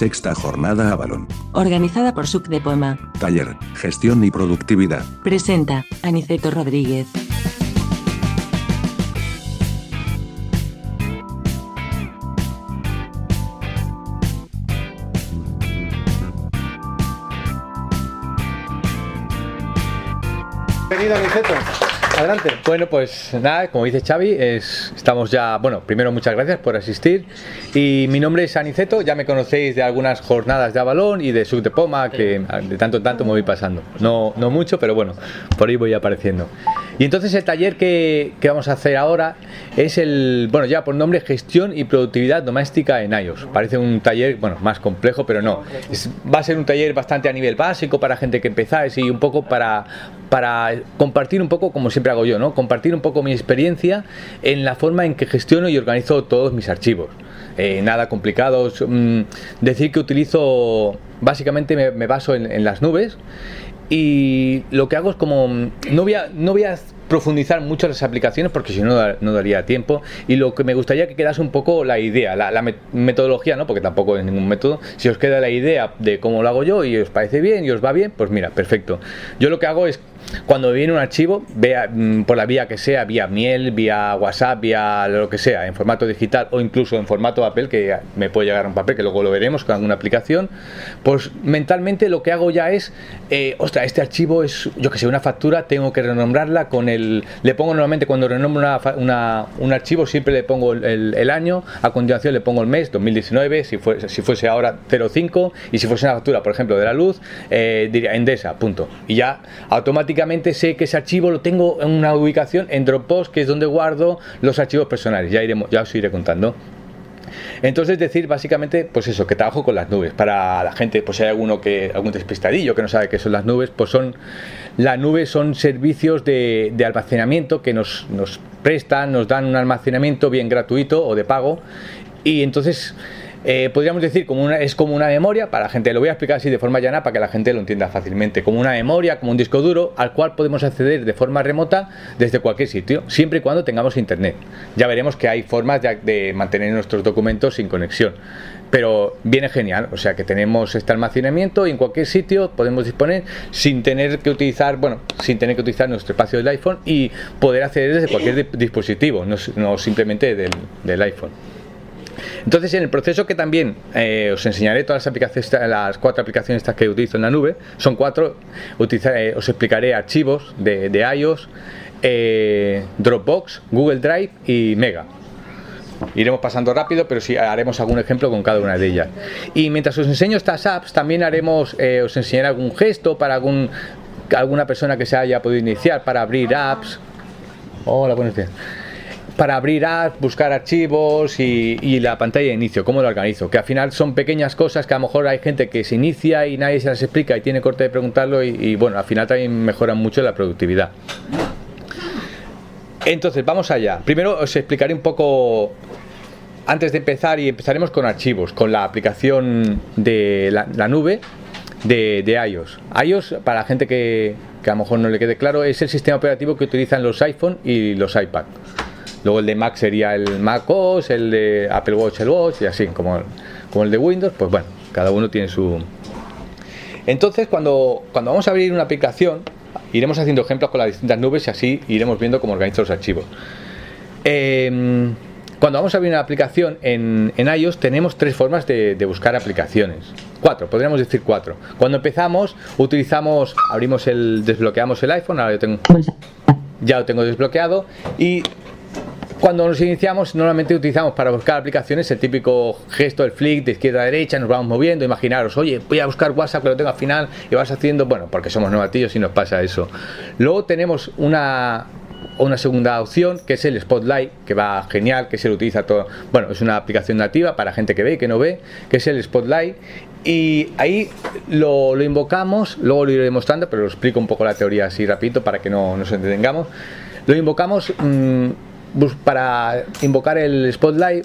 Sexta jornada Avalon. Organizada por SUC de Poma. Taller, gestión y productividad. Presenta Aniceto Rodríguez. Bienvenido, Aniceto. Adelante. Bueno, pues nada, como dice Xavi, es, estamos ya, bueno, primero muchas gracias por asistir y mi nombre es Aniceto, ya me conocéis de algunas jornadas de Avalón y de Sub de Poma que de tanto en tanto me voy pasando, no, no mucho, pero bueno, por ahí voy apareciendo. Y entonces el taller que, que vamos a hacer ahora es el, bueno, ya por nombre Gestión y Productividad Doméstica en iOS. Parece un taller, bueno, más complejo, pero no. Es- va a ser un taller bastante a nivel básico para gente que empezáis y un poco para, para compartir un poco, como siempre hago yo, ¿no? Compartir un poco mi experiencia en la forma en que gestiono y organizo todos mis archivos. Eh, nada complicado. mm, decir que utilizo, básicamente me, me baso en, las nubes y lo que hago es como mm, no voy a, no voy a profundizar mucho en las aplicaciones porque si no no daría tiempo y lo que me gustaría que quedase un poco la idea la, la met- metodología no porque tampoco es ningún método si os queda la idea de cómo lo hago yo y os parece bien y os va bien pues mira perfecto yo lo que hago es cuando viene un archivo, vea, mm, por la vía que sea, vía miel, vía WhatsApp, vía lo que sea, en formato digital o incluso en formato papel, que me puede llegar un papel, que luego lo veremos con alguna aplicación, pues mentalmente lo que hago ya es, eh, ostras, este archivo es, yo que sé, una factura, tengo que renombrarla con el, le pongo normalmente cuando renombro una, una- un archivo, siempre le pongo el año, a continuación le pongo el mes, 2019, si fuese, si fuese ahora 05, y si fuese una factura, por ejemplo, de la luz, eh, diría Endesa, punto. Y ya automáticamente sé que ese archivo lo tengo en una ubicación en Dropbox, que es donde guardo los archivos personales. Ya, iremos, ya os iré contando. Entonces decir básicamente, pues eso, que trabajo con las nubes. Para la gente, pues si hay alguno que, algún despistadillo que no sabe qué son las nubes, pues son, las nubes son servicios de, de almacenamiento que nos, nos prestan, nos dan un almacenamiento bien gratuito o de pago. Y entonces eh, podríamos decir como una, es como una memoria para la gente, lo voy a explicar así de forma llana para que la gente lo entienda fácilmente, como una memoria, como un disco duro al cual podemos acceder de forma remota desde cualquier sitio, siempre y cuando tengamos internet. Ya veremos que hay formas de, mantener nuestros documentos sin conexión. Pero viene genial, o sea que tenemos este almacenamiento y en cualquier sitio podemos disponer sin tener que utilizar, bueno, sin tener que utilizar nuestro espacio del iPhone y poder acceder desde cualquier di- dispositivo, no, simplemente del iPhone. Entonces, en el proceso que también eh, os enseñaré todas las aplicaciones, las cuatro aplicaciones estas que utilizo en la nube, son cuatro, utilizaré- os explicaré archivos de, iOS, eh, Dropbox, Google Drive y Mega. Iremos pasando rápido, pero sí haremos algún ejemplo con cada una de ellas. Y mientras os enseño estas apps, también haremos, eh, os enseñaré algún gesto para algún, alguna persona que se haya podido iniciar para abrir apps. Hola, buenos días para abrir apps, buscar archivos y, y la pantalla de inicio, cómo lo organizo. Que al final son pequeñas cosas que a lo mejor hay gente que se inicia y nadie se las explica y tiene corte de preguntarlo y, bueno, al final también mejoran mucho la productividad. Entonces, vamos allá. Primero os explicaré un poco, antes de empezar, y empezaremos con archivos, con la aplicación de la, nube de, de iOS. iOS, para la gente que, que a lo mejor no le quede claro, es el sistema operativo que utilizan los iPhone y los iPad. Luego el de Mac sería el Mac OS, el de Apple Watch, el Watch y así, como, como el de Windows, pues bueno, cada uno tiene su... Entonces, cuando, cuando vamos a abrir una aplicación, iremos haciendo ejemplos con las distintas nubes y así iremos viendo cómo organizo los archivos. Eh, cuando vamos a abrir una aplicación en, en iOS tenemos tres formas de, de buscar aplicaciones. Cuatro, podríamos decir cuatro. Cuando empezamos, utilizamos, abrimos el, desbloqueamos el iPhone, ahora yo tengo, ya lo tengo desbloqueado y cuando nos iniciamos normalmente utilizamos para buscar aplicaciones el típico gesto del flick de izquierda a derecha, nos vamos moviendo, imaginaros, oye, voy a buscar WhatsApp que lo tengo al final y vas haciendo, bueno, porque somos novatillos y nos pasa eso. Luego tenemos una una segunda opción que es el Spotlight, que va genial, que se lo utiliza todo, bueno, es una aplicación nativa para gente que ve y que no ve, que es el Spotlight y ahí lo, lo invocamos, luego lo iré mostrando, pero lo explico un poco la teoría así rapidito para que no nos entretengamos. Lo invocamos bus- para invocar el Spotlight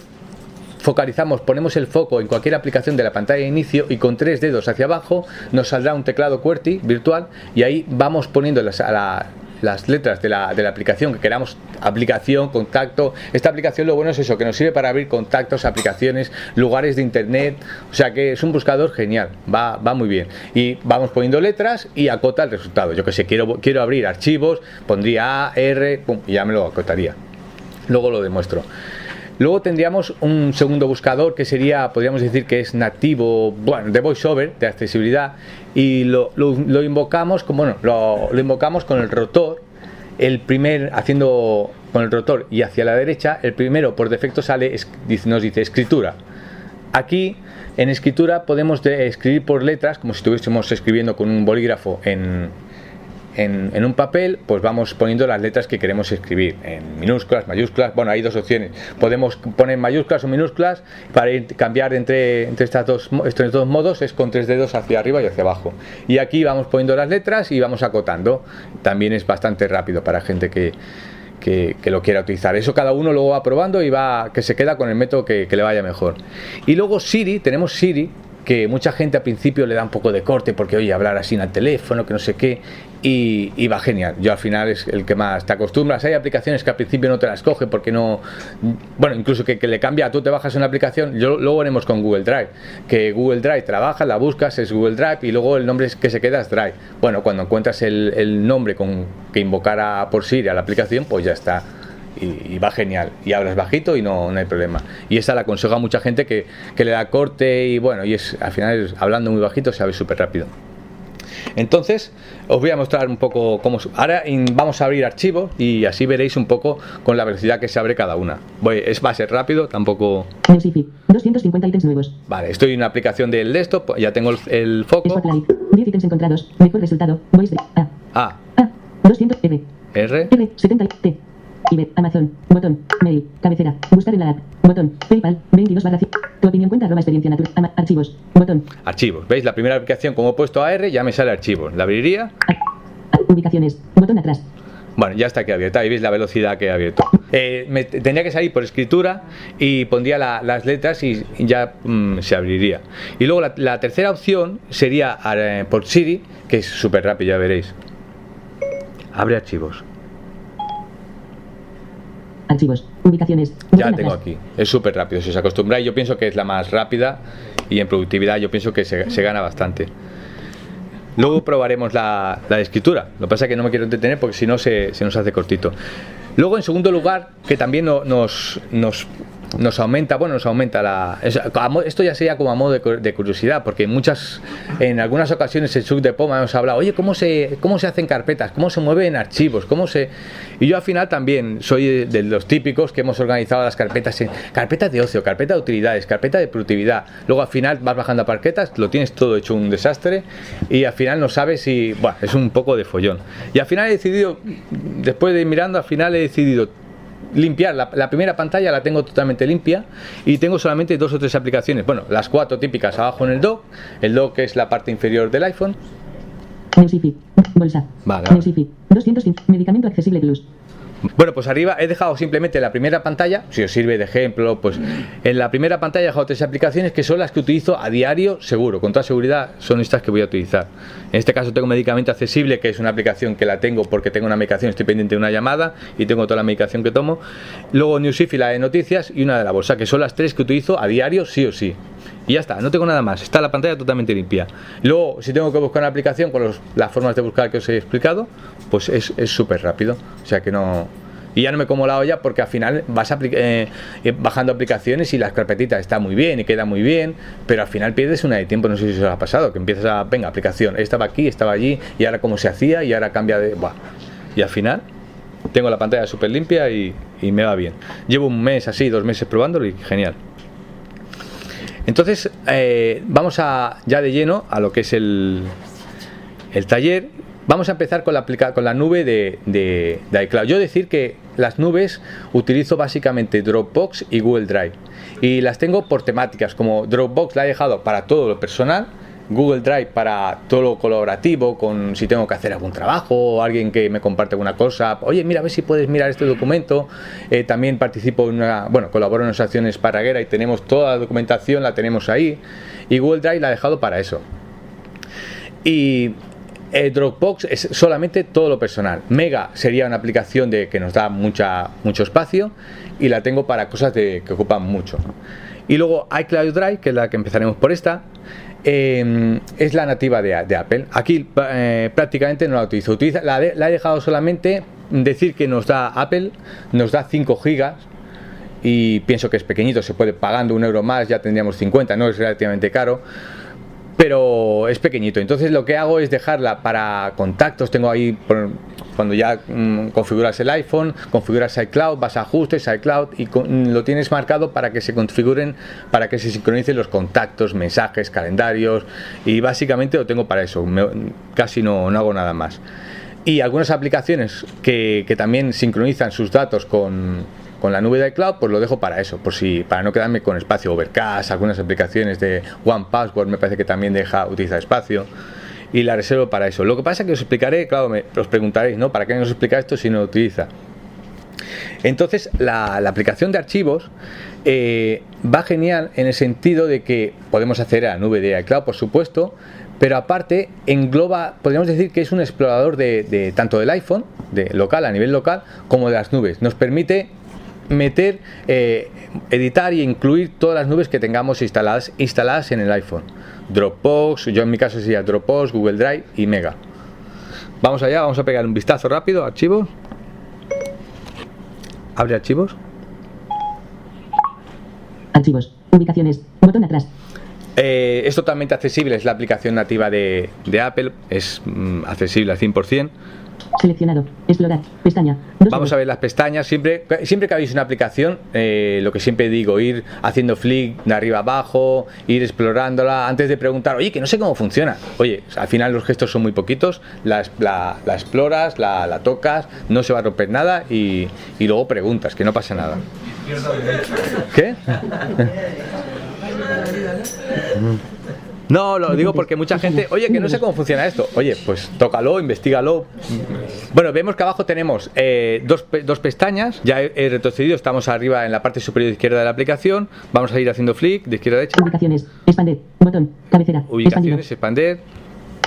focalizamos, ponemos el foco en cualquier aplicación de la pantalla de inicio y con tres dedos hacia abajo nos saldrá un teclado QWERTY virtual y ahí vamos poniendo las- a la- las letras de la, de la aplicación que queramos, aplicación, contacto. Esta aplicación lo bueno es eso, que nos sirve para abrir contactos, aplicaciones, lugares de internet. O sea que es un buscador genial, va, va muy bien. Y vamos poniendo letras y acota el resultado. Yo que sé, quiero, quiero abrir archivos, pondría A, R, pum, y ya me lo acotaría. Luego lo demuestro. Luego tendríamos un segundo buscador que sería, podríamos decir que es nativo, bueno, de VoiceOver, de accesibilidad, y lo, lo, invocamos, como, bueno, lo, invocamos con el rotor, el primer, haciendo con el rotor y hacia la derecha, el primero por defecto sale, nos dice escritura. Aquí, en escritura, podemos escribir por letras, como si estuviésemos escribiendo con un bolígrafo en, en, un papel, pues vamos poniendo las letras que queremos escribir, en minúsculas, mayúsculas, bueno, hay dos opciones. Podemos poner mayúsculas o minúsculas para cambiar entre, entre estas dos, estos dos modos, es con tres dedos hacia arriba y hacia abajo. Y aquí vamos poniendo las letras y vamos acotando. También es bastante rápido para gente que, que, lo quiera utilizar. Eso cada uno luego va probando y va que se queda con el método que, que, le vaya mejor. Y luego Siri, tenemos Siri, que mucha gente al principio le da un poco de corte porque oye hablar así en el teléfono, que no sé qué, y, va genial. Yo al final es el que más te acostumbras. Hay aplicaciones que al principio no te las coge porque no. Bueno, incluso que, le cambia, tú te bajas una aplicación. Yo luego haremos con Google Drive, que Google Drive trabaja, la buscas, es Google Drive y luego el nombre que se queda es Drive. Bueno, cuando encuentras el, nombre con, que invocara por Siri a la aplicación, pues ya está. Y, va genial. Y hablas bajito y no, no hay problema. Y esa la aconsejo a mucha gente que, que, le da corte y bueno, y es al final hablando muy bajito se abre súper rápido. Entonces, os voy a mostrar un poco cómo. Ahora vamos a abrir archivos y así veréis un poco con la velocidad que se abre cada una. Voy, es, va a ser rápido, tampoco. 250 ítems nuevos. Vale, estoy en una aplicación del desktop, ya tengo el, el foco. Spotlight, 10 ítems encontrados. Mejor resultado. Voice A. A. A. 200 R. R. R. 70 T. IBET, Amazon, botón, mail, cabecera, buscar en la app, botón, PayPal, 22 barra tu opinión cuenta arroba experiencia natural, archivos, botón. Archivos, ¿veis? La primera aplicación, como he puesto AR, ya me sale archivos. La abriría. ubicaciones, botón atrás. Bueno, ya está aquí abierta, ahí veis la velocidad que he abierto. Eh, me tendría que salir por escritura y pondría la, las letras y ya mm, se abriría. Y luego la, la tercera opción sería eh, por Siri, que es súper rápido, ya veréis. Abre archivos. Archivos, ubicaciones. Ya tengo aquí. Es súper rápido. Si os acostumbráis, yo pienso que es la más rápida y en productividad yo pienso que se, gana bastante. Luego probaremos la, la, escritura. Lo que pasa es que no me quiero entretener porque si no se, se, nos hace cortito. Luego, en segundo lugar, que también nos, nos nos aumenta, bueno, nos aumenta la. Esto ya sería como a modo de, curiosidad, porque muchas, en algunas ocasiones en Sub de Poma hemos hablado, oye, ¿cómo se, cómo se hacen carpetas? ¿Cómo se mueven archivos? ¿Cómo se.? Y yo al final también soy de los típicos que hemos organizado las carpetas en carpetas de ocio, carpeta de utilidades, carpeta de productividad. Luego al final vas bajando a parquetas, lo tienes todo hecho un desastre y al final no sabes si. Bueno, es un poco de follón. Y al final he decidido, después de ir mirando, al final he decidido limpiar. La, primera pantalla la tengo totalmente limpia y tengo solamente dos o tres aplicaciones. Bueno las cuatro típicas abajo en el dock el dock es la parte inferior del iPhone. Bolsa. Vale. 200 medicamento accesible plus bueno, pues arriba he dejado simplemente la primera pantalla, si os sirve de ejemplo, pues en la primera pantalla he dejado tres aplicaciones que son las que utilizo a diario seguro, con toda seguridad son estas que voy a utilizar. En este caso tengo medicamento accesible, que es una aplicación que la tengo porque tengo una medicación, estoy pendiente de una llamada y tengo toda la medicación que tomo. Luego Newsif y la de noticias y una de la bolsa, que son las tres que utilizo a diario sí o sí. Y ya está, no tengo nada más. Está la pantalla totalmente limpia. Luego, si tengo que buscar una aplicación con las formas de buscar que os he explicado, pues es súper rápido. O sea que no. Y ya no me como la olla porque al final vas eh, eh, bajando aplicaciones y las carpetitas está muy bien y queda muy bien, pero al final pierdes una de tiempo. No sé si os ha pasado, que empiezas a. Venga, aplicación, estaba aquí, estaba allí, y ahora cómo se hacía, y ahora cambia de. Buah. Y al final tengo la pantalla súper limpia y, y me va bien. Llevo un mes así, dos meses probándolo y genial. Entonces, eh, vamos a, ya de lleno a lo que es el, el taller. Vamos a empezar con la, con la nube de, de, iCloud. Yo decir que las nubes utilizo básicamente Dropbox y Google Drive. Y las tengo por temáticas, como Dropbox la he dejado para todo lo personal Google Drive para todo lo colaborativo, con si tengo que hacer algún trabajo o alguien que me comparte alguna cosa. Oye, mira, a ver si puedes mirar este documento. Eh, también participo en una, bueno, colaboro en unas acciones Paraguera y tenemos toda la documentación, la tenemos ahí. Y Google Drive la he dejado para eso. Y Eh, Dropbox es solamente todo lo personal. Mega sería una aplicación de que nos da mucha, mucho espacio y la tengo para cosas de, que ocupan mucho. Y luego iCloud Drive, que es la que empezaremos por esta, eh, es la nativa de, Apple. Aquí eh, prácticamente no la utilizo. Utiliza, la, he dejado solamente decir que nos da Apple, nos da 5 gigas y pienso que es pequeñito, se puede pagando un euro más, ya tendríamos 50, no es relativamente caro pero es pequeñito. Entonces lo que hago es dejarla para contactos. Tengo ahí, cuando ya mm, configuras el iPhone, configuras iCloud, vas a ajustes, iCloud y con- lo tienes marcado para que se configuren, para que se sincronicen los contactos, mensajes, calendarios y básicamente lo tengo para eso. Me- casi no, no hago nada más. Y algunas aplicaciones que, que también sincronizan sus datos con, con la nube de iCloud, pues lo dejo para eso, por si para no quedarme con espacio Overcast, algunas aplicaciones de One Password me parece que también deja utilizar espacio y la reservo para eso. Lo que pasa es que os explicaré, claro, me, os preguntaréis, ¿no? ¿Para qué nos explica esto si no lo utiliza? Entonces, la, aplicación de archivos eh, va genial en el sentido de que podemos acceder a la nube de iCloud, por supuesto, pero aparte engloba, podríamos decir que es un explorador de tanto del iPhone, de local, a nivel local, como de las nubes. Nos permite meter, eh, editar y incluir todas las nubes que tengamos instaladas, instaladas en el iPhone. Dropbox, yo en mi caso sería Dropbox, Google Drive y Mega. Vamos allá, vamos a pegar un vistazo rápido, archivos. Abre archivos. Archivos. Ubicaciones. Botón atrás. Eh, es totalmente accesible, es la aplicación nativa de, de Apple, es mm, accesible al 100%. Seleccionado. Explorar. Pestaña. Dos Vamos a ver las pestañas. Siempre, siempre que habéis una aplicación, eh, lo que siempre digo, ir haciendo flick de arriba abajo, ir explorándola, antes de preguntar, oye, que no sé cómo funciona. Oye, al final los gestos son muy poquitos, la, la- la exploras, la, la tocas, no se va a romper nada y, y luego preguntas, que no pasa nada. ¿Qué? No, lo digo porque mucha gente, oye, que no sé cómo funciona esto. Oye, pues tócalo, investigalo. Bueno, vemos que abajo tenemos eh, dos, dos pestañas. Ya he, he retrocedido, estamos arriba en la parte superior izquierda de la aplicación. Vamos a ir haciendo flick de izquierda a derecha. Ubicaciones. Expander. Botón. Cabecera. Ubicaciones, expander. Expandido.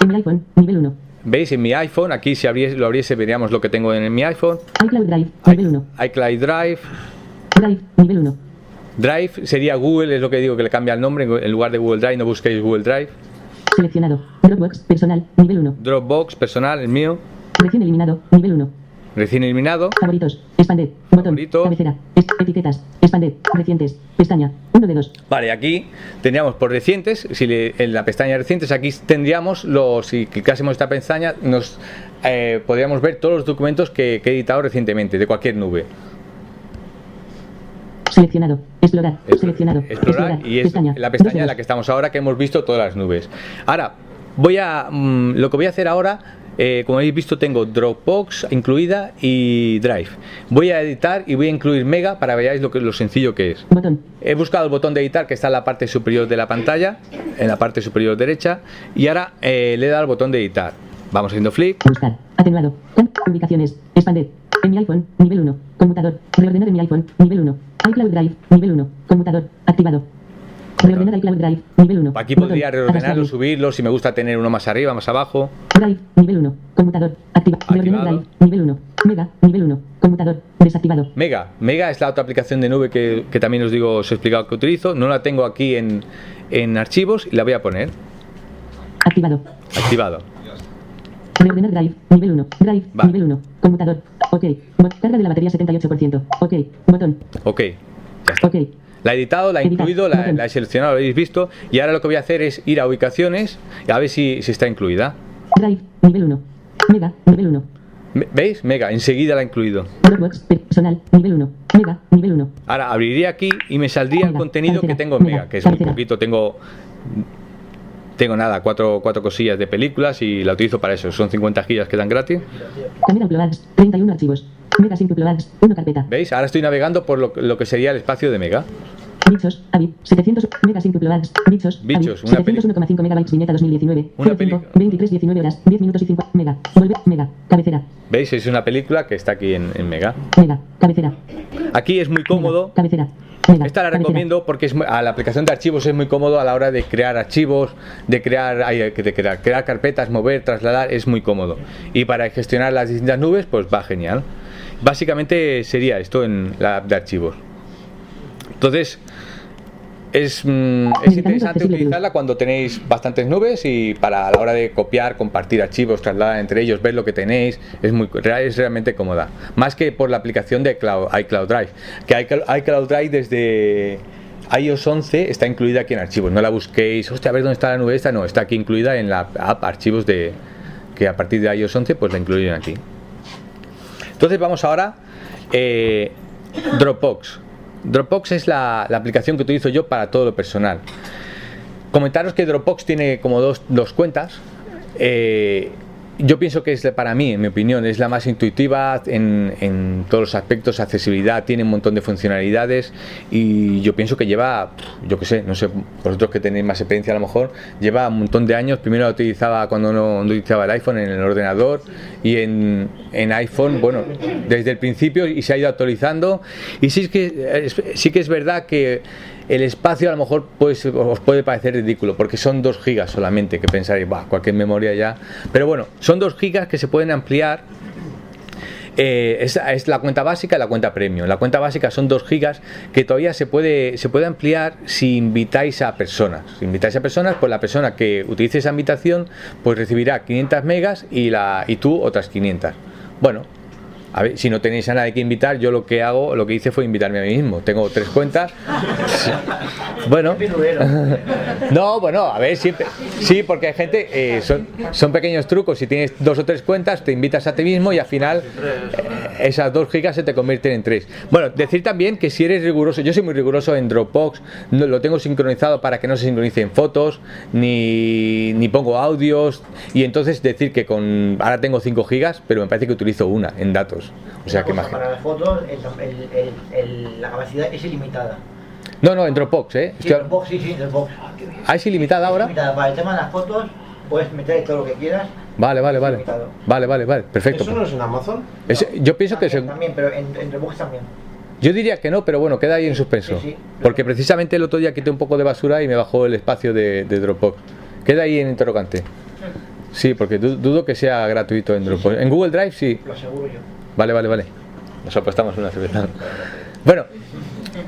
En mi iPhone. Nivel 1. ¿Veis? En mi iPhone, aquí si abriese- lo abriese veríamos lo que tengo en mi iPhone. iCloud Drive. Nivel 1. iCloud Drive. Drive. Nivel 1. Drive sería Google, es lo que digo que le cambia el nombre. En lugar de Google Drive, no busquéis Google Drive. Seleccionado. Dropbox. Personal. Nivel 1. Dropbox, personal, el mío. Recién eliminado. Nivel 1. Recién eliminado. Favoritos. Expander. Botón. Favoritos. Cabecera. Etiquetas. Expander. Recientes. Pestaña. 1 de 2. Vale, aquí tendríamos por recientes, si le- en la pestaña recientes, aquí tendríamos los, si clicásemos esta pestaña, nos eh, podríamos ver todos los documentos que, que he editado recientemente, de cualquier nube. Seleccionado. Explorar. Es- Seleccionado. Explorar, y es Pestaña. la pestaña en la que estamos ahora, que hemos visto todas las nubes. Ahora, voy a, mm, lo que voy a hacer ahora, eh, como habéis visto, tengo Dropbox incluida y Drive. Voy a editar y voy a incluir Mega para que veáis lo, que, lo sencillo que es. Botón. He buscado el botón de editar que está en la parte superior de la pantalla, en la parte superior derecha, y ahora eh, le he dado al botón de editar. Vamos haciendo flick. Buscar. Atenuado. Ubicaciones. Expander. En mi iPhone. Nivel 1. Conmutador. Reordenar en mi iPhone. Nivel 1. iCloud Drive. Nivel 1. Conmutador. Activado. Reordenar iCloud Drive. Nivel 1. Aquí Botón. podría reordenarlo, subirlo, si me gusta tener uno más arriba, más abajo. Drive. Nivel 1. Conmutador. Activa. Reordenar. Drive. Nivel 1. Mega. Nivel 1. Conmutador. Desactivado. Mega. Mega es la otra aplicación de nube que, que también os digo, os he explicado que utilizo. No la tengo aquí en, en archivos y la voy a poner. Activado. Activado. Reordenar Drive. Nivel 1. Drive. Nivel 1. Conmutador. Ok. Carga de la batería 78%. Ok. Botón. Ok. Ya está. Ok. La he editado, la he Editar, incluido, la, he seleccionado, lo habéis visto. Y ahora lo que voy a hacer es ir a ubicaciones y a ver si, si está incluida. Drive. Nivel 1. Mega. Nivel 1. Me- ¿Veis? Mega, enseguida la he incluido. Dropbox. Personal. Nivel 1. Mega. Nivel 1. Ahora abriría aquí y me saldría el contenido que tengo en Mega, Mega, que es muy cabecera. poquito. Tengo, tengo nada, cuatro, cuatro cosillas de películas y la utilizo para eso. Son 50 gigas que dan gratis. Camera uploads. 31 archivos. Mega sync uploads. 1 carpeta. ¿Veis? Ahora estoy navegando por lo, lo que sería el espacio de Mega. Bichos. Avid. 700. Mega sync uploads. Bichos. Bichos, una peli- 701,5 megabytes. Viñeta 2019. Una 05, película. 23, 19 horas. 10 minutos y 5. Mega. Volver. Mega. Cabecera. ¿Veis? Es una película que está aquí en, en Mega. Mega. Cabecera. Aquí es muy cómodo Cabecera. Esta la recomiendo porque es, muy- a la aplicación de archivos es muy cómodo a la hora de crear archivos, de crear, ay, de crear, crear carpetas, mover, trasladar, es muy cómodo. Y para gestionar las distintas nubes, pues va genial. Básicamente sería esto en la app de archivos. Entonces, es, mm, es interesante utilizarla cuando tenéis bastantes nubes y para la hora de copiar, compartir archivos, trasladar entre ellos, ver lo que tenéis, es muy es realmente cómoda. Más que por la aplicación de Cloud, iCloud Drive, que iCloud Drive desde iOS 11 está incluida aquí en archivos. No la busquéis, hostia, a ver dónde está la nube esta, no, está aquí incluida en la app archivos de que a partir de iOS 11 pues la incluyen aquí. Entonces vamos ahora eh, Dropbox. Dropbox es la, aplicación que utilizo yo para todo lo personal. Comentaros que Dropbox tiene como dos, dos cuentas. Eh, yo pienso que es para mí, en mi opinión, es la más intuitiva en, en todos los aspectos, accesibilidad, tiene un montón de funcionalidades y yo pienso que lleva, yo qué sé, no sé, vosotros que tenéis más experiencia a lo mejor, lleva un montón de años, primero la utilizaba cuando no, utilizaba el iPhone en el ordenador y en, en iPhone, bueno, desde el principio y se ha ido actualizando. Y sí que, es- sí que es verdad que el espacio a lo mejor os puede parecer ridículo porque son 2 gigas solamente que pensaréis, "Buah, cualquier memoria ya. Pero bueno, son 2 gigas que se pueden ampliar. Eh, es la cuenta básica y la cuenta premium. La cuenta básica son 2 gigas que todavía se puede, se puede ampliar si invitáis a personas. Si invitáis a personas, pues la persona que utilice esa invitación pues recibirá 500 megas y, la, y tú otras 500. Bueno, a ver, si no tenéis a nadie que invitar, yo lo que hago, lo que hice fue invitarme a mí mismo. Tengo tres cuentas. Bueno. No, bueno, a ver, siempre. Sí, porque hay gente, eh, son, son pequeños trucos. Si tienes dos o tres cuentas, te invitas a ti mismo y al final eh, esas dos gigas se te convierten en tres. Bueno, decir también que si eres riguroso, yo soy muy riguroso en Dropbox, lo tengo sincronizado para que no se sincronicen fotos, ni, ni pongo audios, y entonces decir que con ahora tengo 5 gigas, pero me parece que utilizo una en datos. O sea que Para las fotos, el- el- el- el- la capacidad es ilimitada. No, no, en Dropbox, ¿eh? Sí, Estoy- Dropbox, sí, sí, Dropbox. Ah, es ilimitada ahora. Ilimitada. Para el tema de las fotos, puedes meter todo lo que quieras. Vale, vale, vale. Vale, vale, vale. Perfecto. ¿Eso no es en Amazon? Es- yo pienso que También, se- también, pero en, en Dropbox también. Yo diría que no, pero bueno, queda ahí en suspenso. Sí, sí. Porque precisamente el otro día quité un poco de basura y me bajó el espacio de, de Dropbox. Queda ahí en interrogante. Sí, porque du- dudo que sea gratuito en Dropbox. En Google Drive sí. Lo aseguro yo. Vale, vale, vale. Nos apostamos una cerveza. Bueno,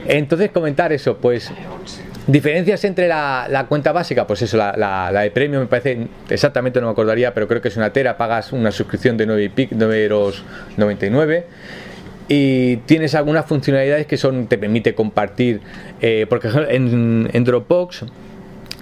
entonces comentar eso, pues diferencias entre la, la cuenta básica, pues eso, la, de premium me parece exactamente no me acordaría, pero creo que es una tera, pagas una suscripción de 9 y pic, 9 euros 99 y tienes algunas funcionalidades que son te permite compartir, eh, porque en Dropbox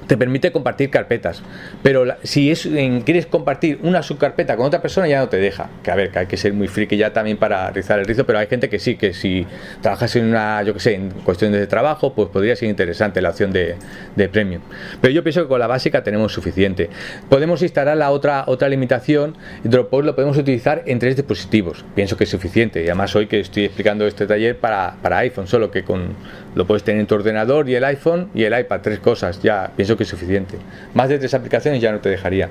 te permite compartir carpetas, pero la- si es en- quieres compartir una subcarpeta con otra persona ya no te deja. Que a ver, que hay que ser muy friki ya también para rizar el rizo, pero hay gente que sí, que si trabajas en una, yo que sé, en cuestiones de trabajo, pues podría ser interesante la opción de, de premium. Pero yo pienso que con la básica tenemos suficiente. Podemos instalar la otra otra limitación, Dropbox lo podemos utilizar en tres dispositivos. Pienso que es suficiente. Y además hoy que estoy explicando este taller para, para iPhone, solo que con lo puedes tener en tu ordenador y el iPhone y el iPad, tres cosas, ya pienso que es suficiente. Más de tres aplicaciones ya no te dejaría.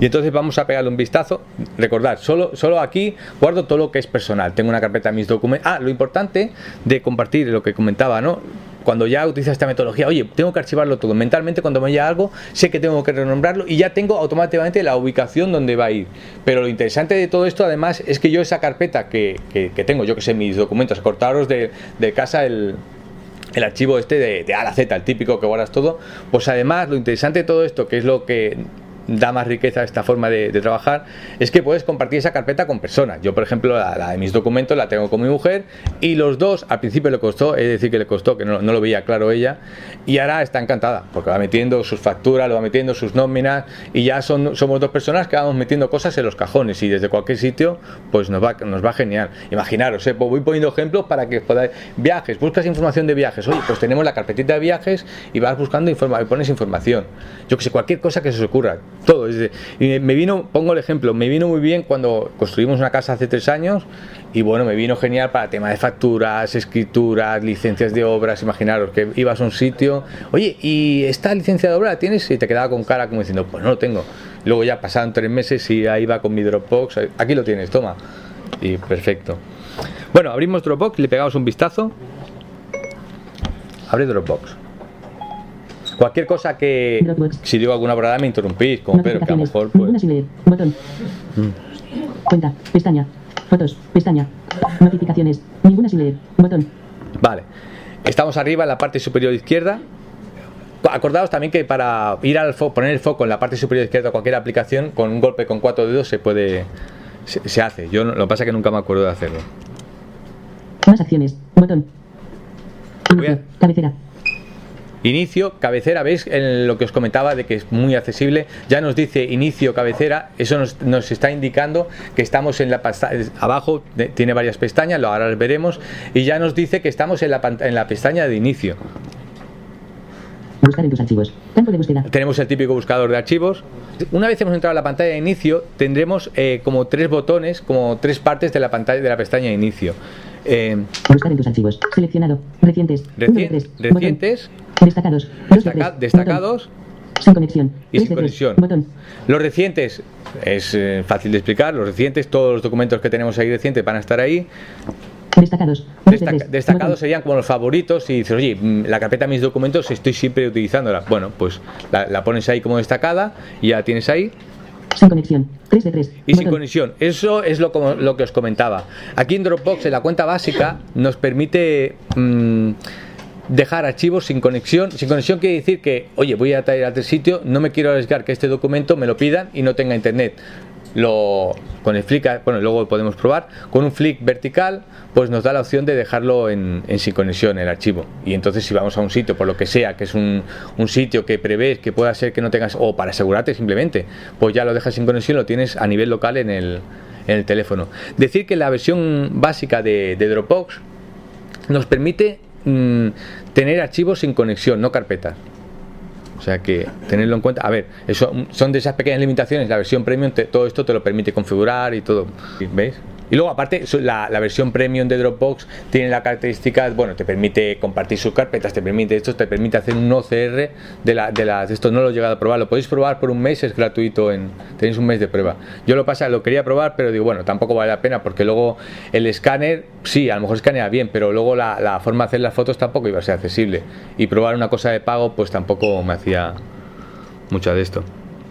Y entonces vamos a pegarle un vistazo. Recordad, solo, solo aquí guardo todo lo que es personal. Tengo una carpeta de mis documentos. Ah, lo importante de compartir lo que comentaba, ¿no? Cuando ya utiliza esta metodología, oye, tengo que archivarlo todo. Mentalmente, cuando me llega algo, sé que tengo que renombrarlo y ya tengo automáticamente la ubicación donde va a ir. Pero lo interesante de todo esto, además, es que yo esa carpeta que, que- que tengo, yo que sé, mis documentos, cortaros de, de casa el, el archivo este de, de A a la Z, el típico que guardas todo, pues además lo interesante de todo esto, que es lo que da más riqueza a esta forma de, trabajar, es que puedes compartir esa carpeta con personas. Yo, por ejemplo, la, de mis documentos la tengo con mi mujer y los dos, al principio le costó, es decir, que le costó, que no, no lo veía claro ella, y ahora está encantada, porque va metiendo sus facturas, lo va metiendo sus nóminas, y ya son, somos dos personas que vamos metiendo cosas en los cajones y desde cualquier sitio, pues nos va, nos va genial. Imaginaros, eh, pues voy poniendo ejemplos para que podáis. Viajes, buscas información de viajes. Oye, pues tenemos la carpetita de viajes y vas buscando informa y pones información. Yo que sé, cualquier cosa que se os ocurra. Todo. es y me vino, pongo el ejemplo, me vino muy bien cuando construimos una casa hace tres años y bueno, me vino genial para tema de facturas, escrituras, licencias de obras. Imaginaros que ibas a un sitio, oye, ¿y esta licencia de obra la tienes? Y te quedaba con cara como diciendo, pues no lo tengo. Luego ya pasaron tres meses y ahí va con mi Dropbox. Aquí lo tienes, toma. Y perfecto. Bueno, abrimos Dropbox, le pegamos un vistazo. abre Dropbox. Cualquier cosa que, Dropbox. si digo alguna verdad me interrumpís, como Pedro, que a lo mejor pues... sin leer. Botón. Cuenta. Pestaña. Fotos. Pestaña. Notificaciones. Ninguna sin leer. Botón. Vale. Estamos arriba en la parte superior izquierda. Acordaos también que para ir al fo- poner el foco en la parte superior izquierda de cualquier aplicación, con un golpe con cuatro dedos se puede. Se, se hace. Yo lo que pasa es que nunca me acuerdo de hacerlo. Más acciones. Botón. Cabecera. Inicio, cabecera, ¿veis en lo que os comentaba de que es muy accesible? Ya nos dice inicio, cabecera, eso nos, nos está indicando que estamos en la pasta- abajo, de- tiene varias pestañas, lo ahora las veremos, y ya nos dice que estamos en la, en la pestaña de inicio. Buscar en tus archivos. Campo de búsqueda. Tenemos el típico buscador de archivos. Una vez hemos entrado a la pantalla de inicio, tendremos eh, como tres botones, como tres partes de la pantalla de la pestaña de inicio. Eh, Buscar en tus archivos. Seleccionado. Recientes. Uno de recien- tres. Botón. recientes, Destacados. Destaca- tres. destacados Botón. Sin conexión. y sin tres. conexión. Botón. Los recientes es eh, fácil de explicar. Los recientes, todos los documentos que tenemos ahí recientes van a estar ahí. Destacados. Destaca- destacados serían como los favoritos y dices, oye, mm, la carpeta de mis documentos estoy siempre utilizándola. Bueno, pues la, la pones ahí como destacada y ya la tienes ahí. Sin conexión. Tres de tres. Y sin conexión. Eso es lo, como- lo que os comentaba. Aquí en Dropbox, en la cuenta básica, nos permite mm, dejar archivos sin conexión. Sin conexión quiere decir que, oye, voy a traer a este sitio, no me quiero arriesgar que este documento me lo pidan y no tenga internet. Lo, con el flick, bueno, luego podemos probar, con un flick vertical, pues nos da la opción de dejarlo en, en sin conexión el archivo. Y entonces si vamos a un sitio, por lo que sea, que es un, un sitio que prevés que pueda ser que no tengas, o para asegurarte simplemente, pues ya lo dejas sin conexión, lo tienes a nivel local en el, en el teléfono. Decir que la versión básica de, Dropbox nos permite mm, tener archivos sin conexión, no carpetas. O sea que tenerlo en cuenta. A ver, eso son de esas pequeñas limitaciones. La versión premium, te- todo esto te lo permite configurar y todo. ¿Veis? Y luego, aparte, la, la versión premium de Dropbox tiene la característica, bueno, te permite compartir sus carpetas, te permite esto, te permite hacer un OCR de, la, de las. Esto no lo he llegado a probar, lo podéis probar por un mes, es gratuito, en, tenéis un mes de prueba. Yo lo pasa, lo quería probar, pero digo, bueno, tampoco vale la pena porque luego el escáner, sí, a lo mejor escanea bien, pero luego la, la forma de hacer las fotos tampoco iba a ser accesible. Y probar una cosa de pago, pues tampoco me hacía mucho de esto.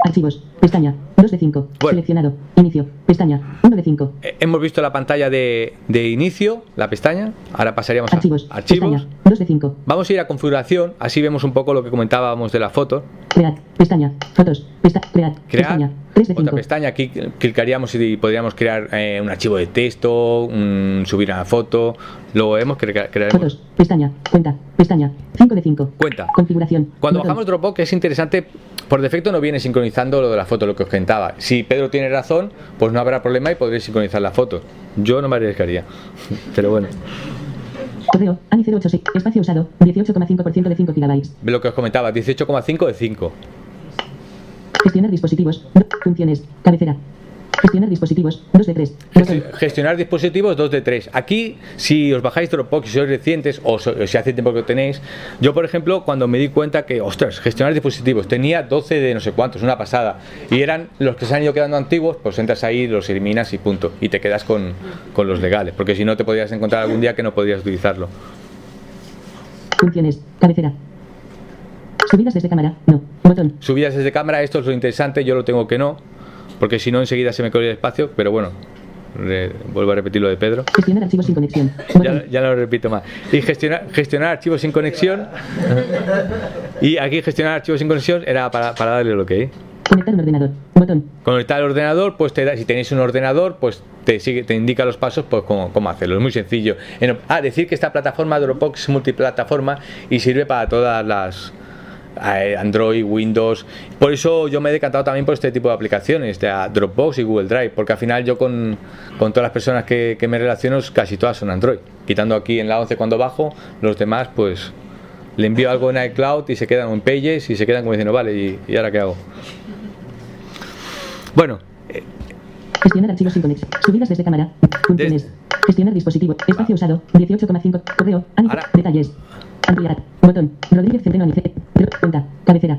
Archivos. Pestaña. 2 de 5. Bueno. Seleccionado. Inicio. Pestaña. 1 de 5. Eh, Hemos visto la pantalla de, de inicio, la pestaña. Ahora pasaríamos a Archivos. archivos. Pestaña. 2 de 5. Vamos a ir a configuración, así vemos un poco lo que comentábamos de la foto. Crear. Pestaña. Fotos. Pesta crear. Crear Pestaña. 3 de otra 5. pestaña, aquí clicaríamos y podríamos crear eh, un archivo de texto, un- subir una foto, luego hemos cre- crearemos Fotos. Pestaña. Cuenta. Pestaña. 5 de 5. cuenta. Configuración. Cuando Botón. bajamos Dropbox es interesante, por defecto no viene sincronizando lo de la foto, lo que os comentaba. Si Pedro tiene razón, pues no habrá problema y podréis sincronizar la foto. Yo no me arriesgaría, pero bueno. Correo. ANI 086. Espacio usado. 18,5% de 5 GB. Lo que os comentaba, 18,5 de 5. Gestionar dispositivos. Funciones. Cabecera. Gestionar dispositivos. 2 de 3. Botón. Gestionar dispositivos 2 de 3. Aquí, si os bajáis Dropbox, si sois recientes o si hace tiempo que lo tenéis, yo por ejemplo, cuando me di cuenta que, ostras, gestionar dispositivos, tenía 12 de no sé cuántos, una pasada, y eran los que se han ido quedando antiguos, pues entras ahí, los eliminas y punto, y te quedas con, con los legales, porque si no te podrías encontrar algún día que no podrías utilizarlo. Funciones. Cabecera. Subidas desde cámara. No. Botón. Subidas desde cámara, esto es lo interesante, yo lo tengo que no, porque si no enseguida se me corre el espacio, pero bueno, re- vuelvo a repetir lo de Pedro. Gestionar archivos sin conexión. Ya, ya no lo repito más. Y gestionar, gestionar archivos sin conexión. Y aquí gestionar archivos sin conexión era para, para darle lo que Conectar un ordenador. Botón. Conectar el ordenador, pues te da, si tenéis un ordenador, pues te sigue, te indica los pasos, pues cómo, cómo hacerlo. Es muy sencillo. En- ah, decir que esta plataforma Dropbox es multiplataforma y sirve para todas las Android, Windows. Por eso yo me he decantado también por este tipo de aplicaciones, de Dropbox y Google Drive, porque al final yo con, con todas las personas que, que me relaciono, casi todas son Android. Quitando aquí en la 11 cuando bajo, los demás, pues le envío algo en iCloud y se quedan en Pages y se quedan como diciendo, vale, ¿y, y ahora qué hago? Bueno, eh, Gestionar archivos sin. Subidas desde cámara. Funciones. Gestionar dispositivo. Espacio usado. 18,5. Correo. Ahora- Detalles. Ampliar. Botón. Rodríguez Centeno. Cuenta. Cabecera.